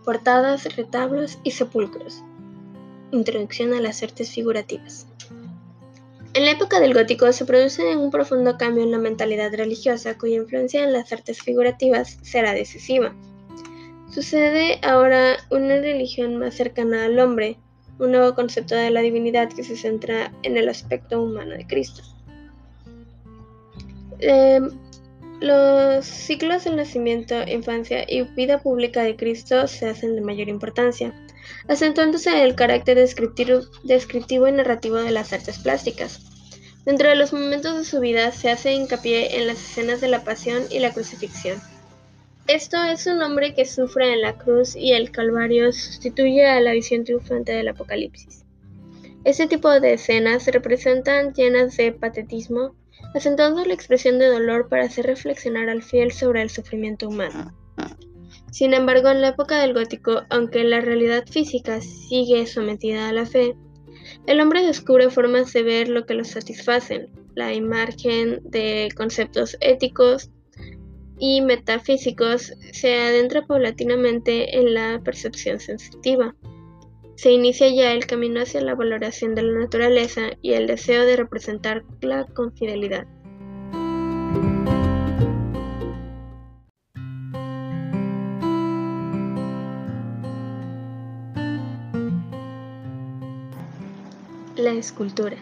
Portadas, retablos y sepulcros. Introducción a las artes figurativas. En la época del gótico se produce un profundo cambio en la mentalidad religiosa cuya influencia en las artes figurativas será decisiva. Sucede ahora una religión más cercana al hombre, un nuevo concepto de la divinidad que se centra en el aspecto humano de Cristo. Eh, los ciclos del nacimiento, infancia y vida pública de Cristo se hacen de mayor importancia, acentuándose el carácter descriptivo, y narrativo de las artes plásticas. Dentro de los momentos de su vida se hace hincapié en las escenas de la pasión y la crucifixión. Esto es un hombre que sufre en la cruz y el Calvario sustituye a la visión triunfante del Apocalipsis. Este tipo de escenas se representan llenas de patetismo, acentuando la expresión de dolor para hacer reflexionar al fiel sobre el sufrimiento humano. Sin embargo, en la época del gótico, aunque la realidad física sigue sometida a la fe, el hombre descubre formas de ver lo que lo satisfacen, la imagen de conceptos éticos y metafísicos se adentra paulatinamente en la percepción sensitiva. Se inicia ya el camino hacia la valoración de la naturaleza y el deseo de representarla con fidelidad. La escultura.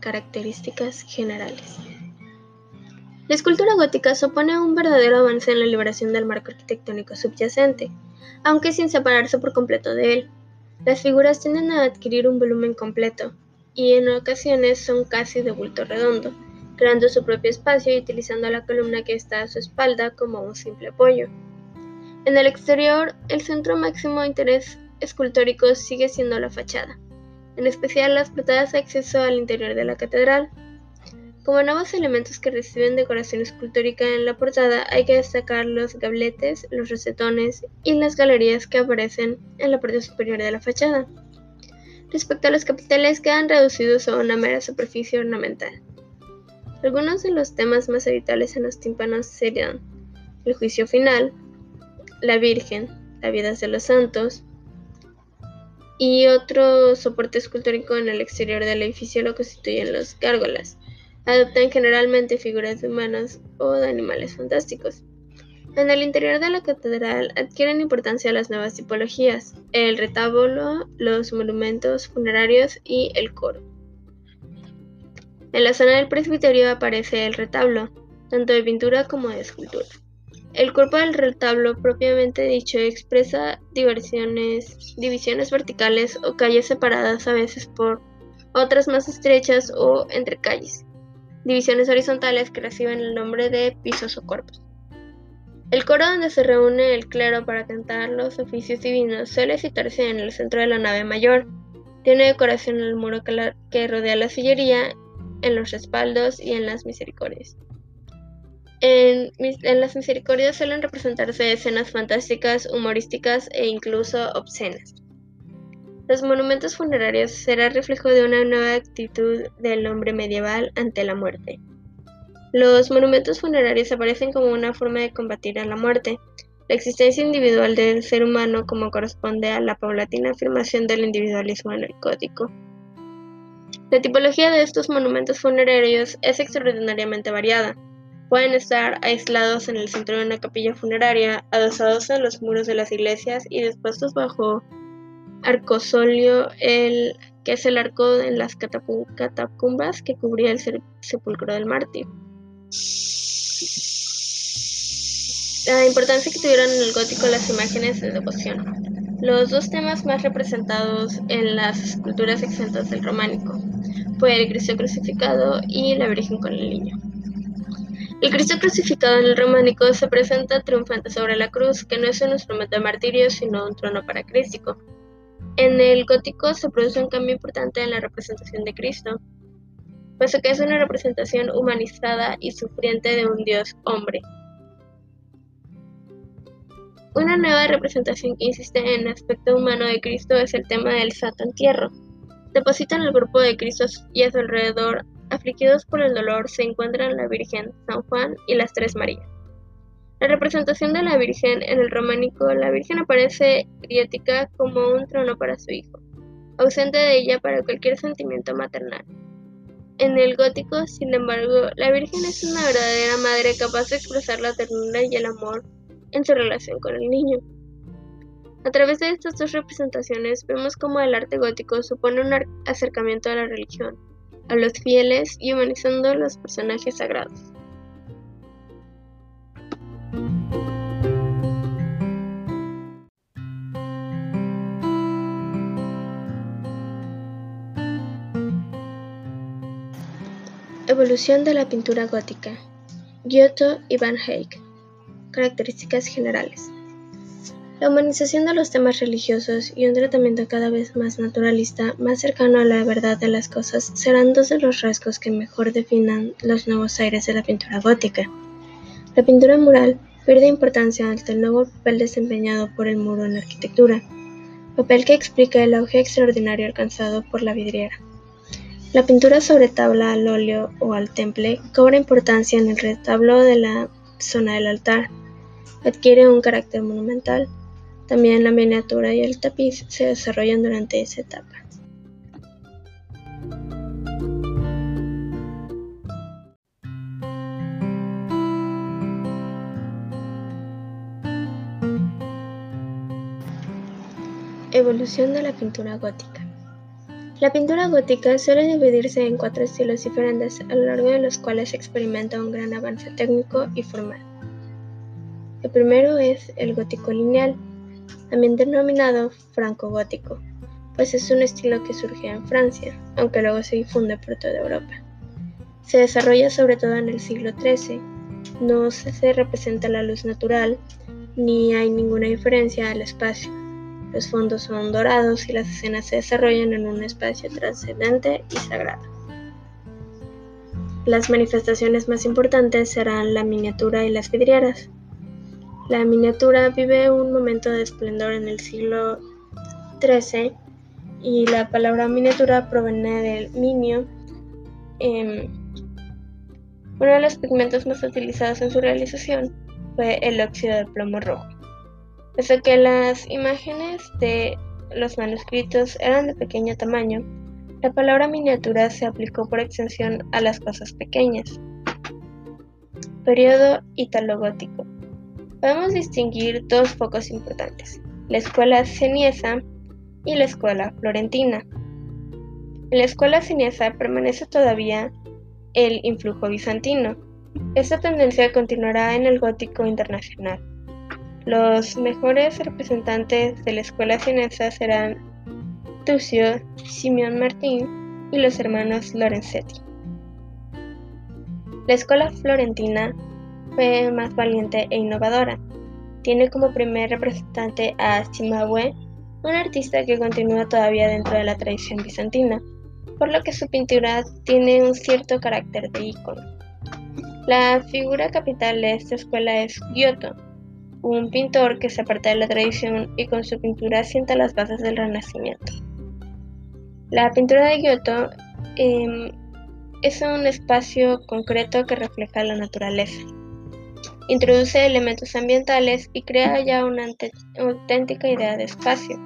Características generales. La escultura gótica supone un verdadero avance en la liberación del marco arquitectónico subyacente, aunque sin separarse por completo de él. Las figuras tienden a adquirir un volumen completo y en ocasiones son casi de bulto redondo, creando su propio espacio y utilizando la columna que está a su espalda como un simple apoyo. En el exterior, el centro máximo de interés escultórico sigue siendo la fachada, en especial las portadas de acceso al interior de la catedral, como nuevos elementos que reciben decoración escultórica en la portada, hay que destacar los gabletes, los rosetones y las galerías que aparecen en la parte superior de la fachada. Respecto a los capiteles, quedan reducidos a una mera superficie ornamental. Algunos de los temas más habituales en los tímpanos serían el juicio final, la Virgen, la vida de los santos, y otro soporte escultórico en el exterior del edificio lo constituyen los gárgolas, adoptan generalmente figuras de humanos o de animales fantásticos. En el interior de la catedral adquieren importancia las nuevas tipologías, el retábulo, los monumentos funerarios y el coro. En la zona del presbiterio aparece el retablo, tanto de pintura como de escultura. El cuerpo del retablo propiamente dicho expresa divisiones verticales o calles separadas a veces por otras más estrechas o entre calles divisiones horizontales que reciben el nombre de pisos o cuerpos. El coro donde se reúne el clero para cantar los oficios divinos suele citarse en el centro de la nave mayor. Tiene decoración en el muro que, rodea la sillería, en los respaldos y en las misericordias. En, las misericordias suelen representarse escenas fantásticas, humorísticas e incluso obscenas. Los monumentos funerarios serán reflejo de una nueva actitud del hombre medieval ante la muerte. Los monumentos funerarios aparecen como una forma de combatir a la muerte, la existencia individual del ser humano como corresponde a la paulatina afirmación del individualismo código. La tipología de estos monumentos funerarios es extraordinariamente variada. Pueden estar aislados en el centro de una capilla funeraria, adosados en los muros de las iglesias y dispuestos bajo arcosolio, el, que es el arco en las catacumbas que cubría el sepulcro del mártir. La importancia que tuvieron en el gótico las imágenes de devoción. Los dos temas más representados en las esculturas exentas del románico fue el Cristo crucificado y la Virgen con el niño. El Cristo crucificado en el románico se presenta triunfante sobre la cruz, que no es un instrumento de martirio, sino un trono para Cristo. En el gótico se produce un cambio importante en la representación de Cristo, puesto que es una representación humanizada y sufriente de un Dios hombre. Una nueva representación que insiste en el aspecto humano de Cristo es el tema del Santo Entierro. Depositan el grupo de Cristo y a su alrededor, afligidos por el dolor, se encuentran la Virgen, San Juan y las Tres Marías. La representación de la Virgen en el románico, la Virgen aparece griética como un trono para su hijo, ausente de ella para cualquier sentimiento maternal. En el gótico, sin embargo, la Virgen es una verdadera madre capaz de expresar la ternura y el amor en su relación con el niño. A través de estas dos representaciones vemos cómo el arte gótico supone un acercamiento a la religión, a los fieles y humanizando los personajes sagrados. Evolución de la pintura gótica. Giotto y Van Eyck. Características generales. La humanización de los temas religiosos y un tratamiento cada vez más naturalista, más cercano a la verdad de las cosas, serán dos de los rasgos que mejor definan los nuevos aires de la pintura gótica. La pintura mural pierde importancia ante el nuevo papel desempeñado por el muro en la arquitectura, papel que explica el auge extraordinario alcanzado por la vidriera. La pintura sobre tabla al óleo o al temple cobra importancia en el retablo de la zona del altar, adquiere un carácter monumental también la miniatura y el tapiz se desarrollan durante esa etapa. Evolución de la pintura gótica. La pintura gótica suele dividirse en cuatro estilos diferentes a lo largo de los cuales se experimenta un gran avance técnico y formal. El primero es el gótico lineal, también denominado franco-gótico, pues es un estilo que surge en Francia, aunque luego se difunde por toda Europa. Se desarrolla sobre todo en el siglo XIII, no se representa la luz natural, ni hay ninguna diferencia al espacio. Los fondos son dorados y las escenas se desarrollan en un espacio trascendente y sagrado. Las manifestaciones más importantes serán la miniatura y las vidrieras, la miniatura vive un momento de esplendor en el siglo XIII y la palabra miniatura proviene del minio, em, uno de los pigmentos más utilizados en su realización fue el óxido de plomo rojo. Pese a que las imágenes de los manuscritos eran de pequeño tamaño, la palabra miniatura se aplicó por extensión a las cosas pequeñas. Periodo italogótico podemos distinguir dos focos importantes, la escuela ceniesa y la escuela florentina. En la escuela ceniesa permanece todavía el influjo bizantino. Esta tendencia continuará en el gótico internacional. Los mejores representantes de la escuela ceniesa serán Tucio, Simeón Martín y los hermanos Lorenzetti. La escuela florentina fue más valiente e innovadora. Tiene como primer representante a Cimabue, un artista que continúa todavía dentro de la tradición bizantina, por lo que su pintura tiene un cierto carácter de ícono. La figura capital de esta escuela es Giotto, un pintor que se aparta de la tradición y con su pintura sienta las bases del Renacimiento. La pintura de Giotto em, es un espacio concreto que refleja la naturaleza. Introduce elementos ambientales y crea ya una auténtica idea de espacio.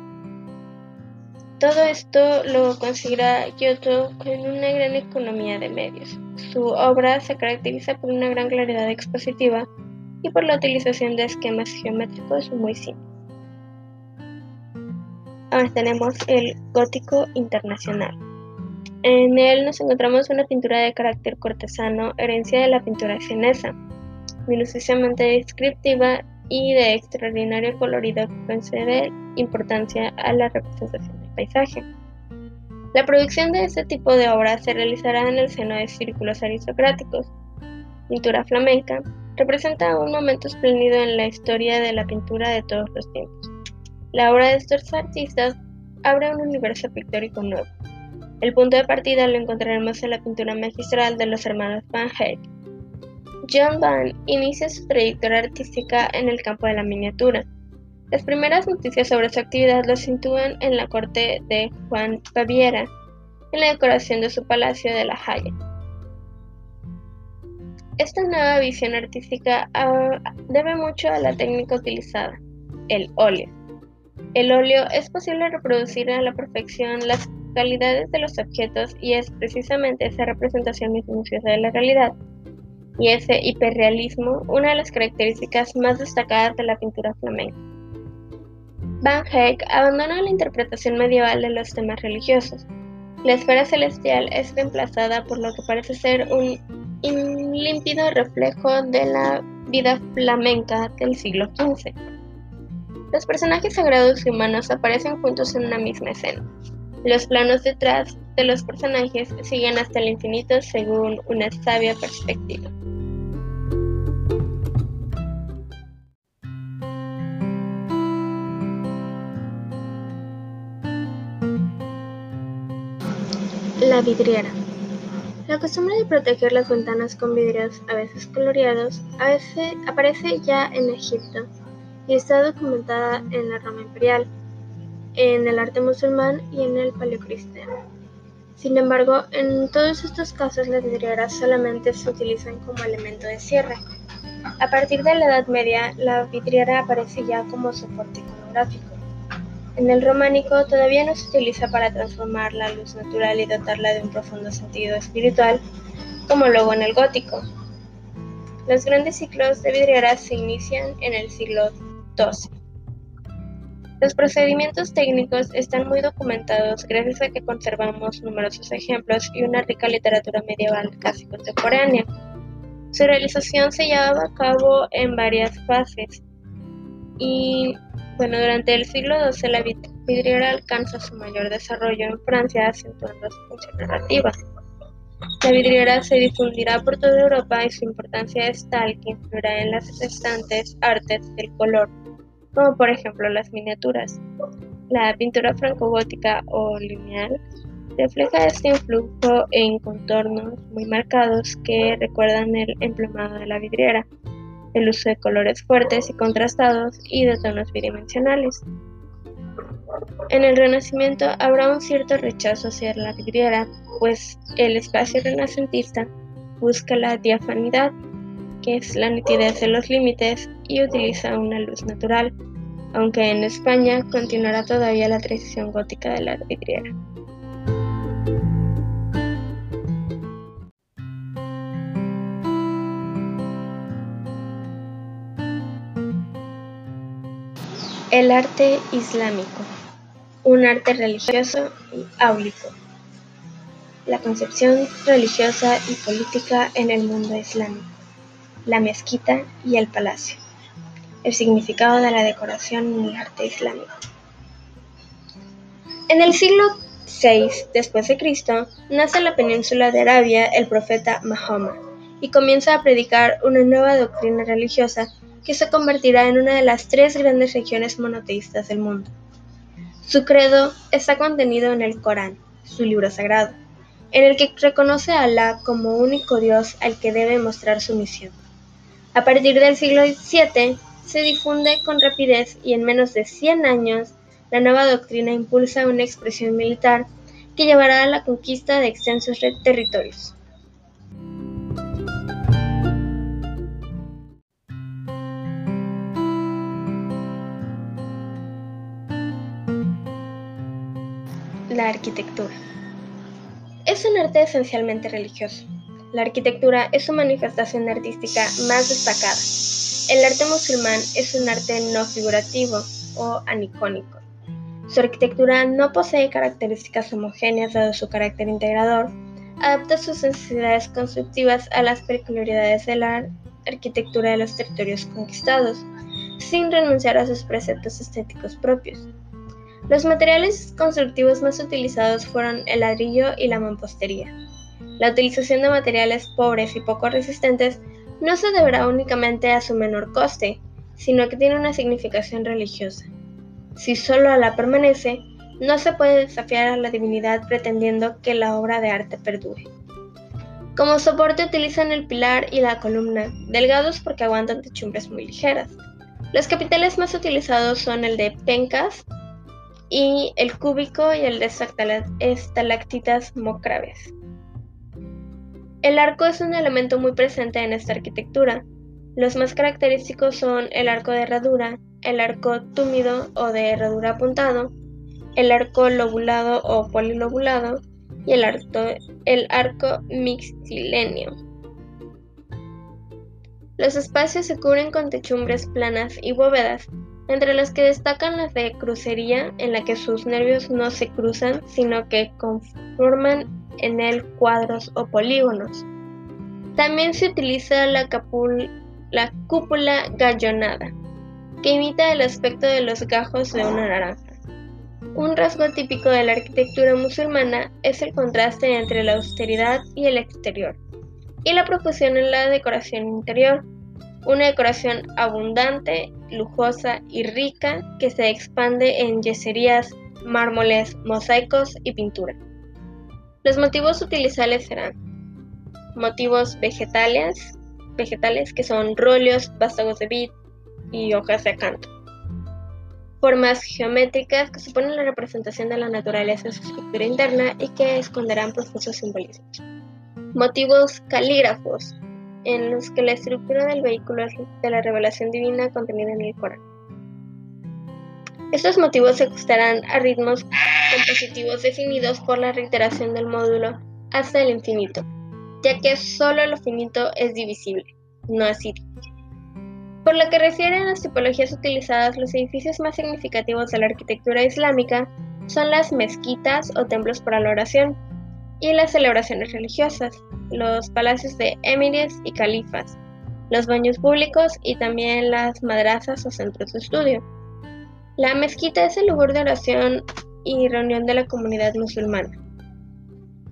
Todo esto lo conseguirá Giotto con una gran economía de medios. Su obra se caracteriza por una gran claridad expositiva y por la utilización de esquemas geométricos muy simples. Ahora tenemos el gótico internacional. En él nos encontramos una pintura de carácter cortesano, herencia de la pintura sienesa, minuciosamente descriptiva y de extraordinario colorido que concede importancia a la representación del paisaje. La producción de este tipo de obras se realizará en el seno de círculos aristocráticos. Pintura flamenca representa un momento espléndido en la historia de la pintura de todos los tiempos. La obra de estos artistas abre un universo pictórico nuevo. El punto de partida lo encontraremos en la pintura magistral de los hermanos Van Eyck. John Van inicia su trayectoria artística en el campo de la miniatura. Las primeras noticias sobre su actividad lo sitúan en la corte de Juan Baviera, en la decoración de su palacio de La Haya. Esta nueva visión artística ah, debe mucho a la técnica utilizada, el óleo. El óleo es posible reproducir a la perfección las calidades de los objetos y es precisamente esa representación minuciosa de la realidad y ese hiperrealismo una de las características más destacadas de la pintura flamenca. Van Eyck abandona la interpretación medieval de los temas religiosos. La esfera celestial es reemplazada por lo que parece ser un límpido reflejo de la vida flamenca del siglo XV. Los personajes sagrados y humanos aparecen juntos en una misma escena. Los planos detrás de los personajes siguen hasta el infinito según una sabia perspectiva. La vidriera. La costumbre de proteger las ventanas con vidrios, a veces coloreados, aparece ya en Egipto y está documentada en la Roma imperial, en el arte musulmán y en el paleocristiano. Sin embargo, en todos estos casos las vidrieras solamente se utilizan como elemento de cierre. A partir de la Edad Media, la vidriera aparece ya como soporte iconográfico. En el románico todavía no se utiliza para transformar la luz natural y dotarla de un profundo sentido espiritual, como luego en el gótico. Los grandes ciclos de vidrieras se inician en el siglo XII. Los procedimientos técnicos están muy documentados gracias a que conservamos numerosos ejemplos y una rica literatura medieval casi contemporánea. Su realización se llevaba a cabo en varias fases y bueno, durante el siglo XII la vidriera alcanza su mayor desarrollo en Francia, acentuando su función narrativa. La vidriera se difundirá por toda Europa y su importancia es tal que influirá en las restantes artes del color, como por ejemplo las miniaturas. La pintura francogótica o lineal refleja este influjo en contornos muy marcados que recuerdan el emplumado de la vidriera el uso de colores fuertes y contrastados y de tonos bidimensionales. En el Renacimiento habrá un cierto rechazo hacia la vidriera, pues el espacio renacentista busca la diafanidad, que es la nitidez de los límites, y utiliza una luz natural, aunque en España continuará todavía la tradición gótica de la vidriera. El arte islámico, un arte religioso y áulico. La concepción religiosa y política en el mundo islámico. La mezquita y el palacio. El significado de la decoración en el arte islámico. En el siglo VI después de Cristo nace en la península de Arabia el profeta Mahoma y comienza a predicar una nueva doctrina religiosa que se convertirá en una de las tres grandes regiones monoteístas del mundo. Su credo está contenido en el Corán, su libro sagrado, en el que reconoce a Alá como único Dios al que debe mostrar su misión. A partir del siglo VII se difunde con rapidez y en menos de 100 años la nueva doctrina impulsa una expresión militar que llevará a la conquista de extensos territorios. La arquitectura. Es un arte esencialmente religioso. La arquitectura es su manifestación artística más destacada. El arte musulmán es un arte no figurativo o anicónico. Su arquitectura no posee características homogéneas dado su carácter integrador, adapta sus necesidades constructivas a las peculiaridades de la arquitectura de los territorios conquistados, sin renunciar a sus preceptos estéticos propios. Los materiales constructivos más utilizados fueron el ladrillo y la mampostería. La utilización de materiales pobres y poco resistentes no se deberá únicamente a su menor coste, sino que tiene una significación religiosa. Si solo la permanece, no se puede desafiar a la divinidad pretendiendo que la obra de arte perdure. Como soporte utilizan el pilar y la columna, delgados porque aguantan techumbres muy ligeras. Los capiteles más utilizados son el de pencas y el cúbico y el de estalactitas mocraves. El arco es un elemento muy presente en esta arquitectura. Los más característicos son el arco de herradura, el arco túmido o de herradura apuntado, el arco lobulado o polilobulado y el arco, el arco mixtilenio. Los espacios se cubren con techumbres planas y bóvedas, entre las que destacan las de crucería, en la que sus nervios no se cruzan, sino que conforman en él cuadros o polígonos. También se utiliza la, la cúpula gallonada, que imita el aspecto de los gajos de una naranja. Un rasgo típico de la arquitectura musulmana es el contraste entre la austeridad y el exterior, y la profusión en la decoración interior, una decoración abundante, lujosa y rica que se expande en yeserías, mármoles, mosaicos y pintura. Los motivos utilizables serán motivos vegetales, vegetales que son rollos, vástagos de vid, y hojas de acanto. Formas geométricas que suponen la representación de la naturaleza en su estructura interna y que esconderán profusos simbolismos. Motivos calígrafos, en los que la estructura del vehículo es de la revelación divina contenida en el Corán. Estos motivos se ajustarán a ritmos compositivos definidos por la reiteración del módulo hasta el infinito, ya que solo lo finito es divisible, no así. Por lo que refiere a las tipologías utilizadas, los edificios más significativos de la arquitectura islámica son las mezquitas o templos para la oración y las celebraciones religiosas, los palacios de emires y califas, los baños públicos y también las madrazas o centros de estudio. La mezquita es el lugar de oración y reunión de la comunidad musulmana.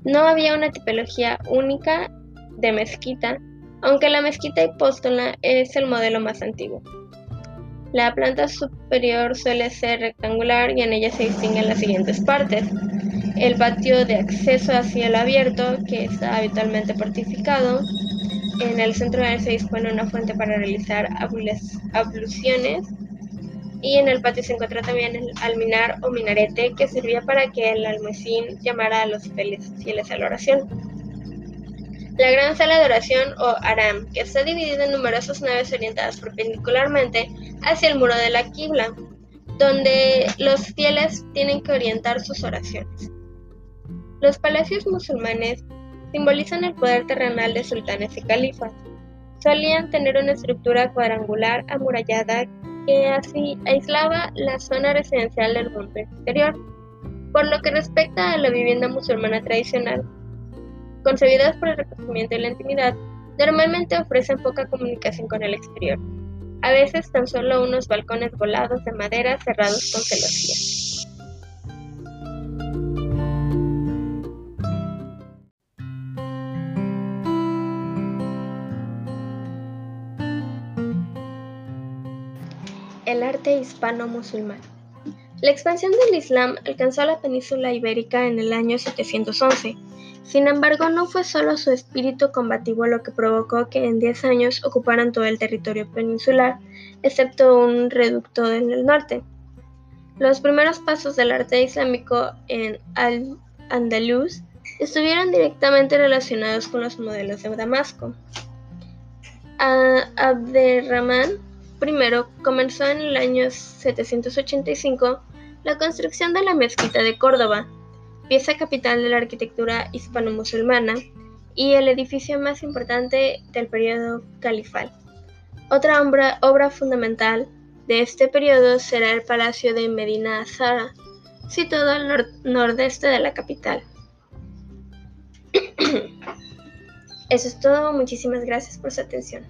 No había una tipología única de mezquita, aunque la mezquita hipóstola es el modelo más antiguo. La planta superior suele ser rectangular y en ella se distinguen las siguientes partes. El patio de acceso a cielo abierto, que está habitualmente fortificado. En el centro de él se dispone una fuente para realizar abluciones. Y en el patio se encuentra también el alminar o minarete, que servía para que el almuecín llamara a los fieles a la oración. La gran sala de oración o aram, que está dividida en numerosas naves orientadas perpendicularmente hacia el muro de la Qibla, donde los fieles tienen que orientar sus oraciones. Los palacios musulmanes simbolizan el poder terrenal de sultanes y califas. Solían tener una estructura cuadrangular amurallada que así aislaba la zona residencial del mundo exterior. Por lo que respecta a la vivienda musulmana tradicional, concebidas por el recogimiento y la intimidad, normalmente ofrecen poca comunicación con el exterior. A veces tan solo unos balcones volados de madera cerrados con celosía. El arte hispano-musulmán. La expansión del Islam alcanzó la península ibérica en el año 711 Sin embargo, no fue solo su espíritu combativo lo que provocó que en 10 años ocuparan todo el territorio peninsular, excepto un reducto en el norte. Los primeros pasos del arte islámico en Al-Andalus estuvieron directamente relacionados con los modelos de Damasco. Abderrahman I comenzó en el año 785 la construcción de la mezquita de Córdoba, pieza capital de la arquitectura hispano-musulmana y el edificio más importante del periodo califal. Otra obra, obra fundamental de este periodo será el Palacio de Medina Azara, situado al nordeste de la capital. <clears throat> Eso es todo, muchísimas gracias por su atención.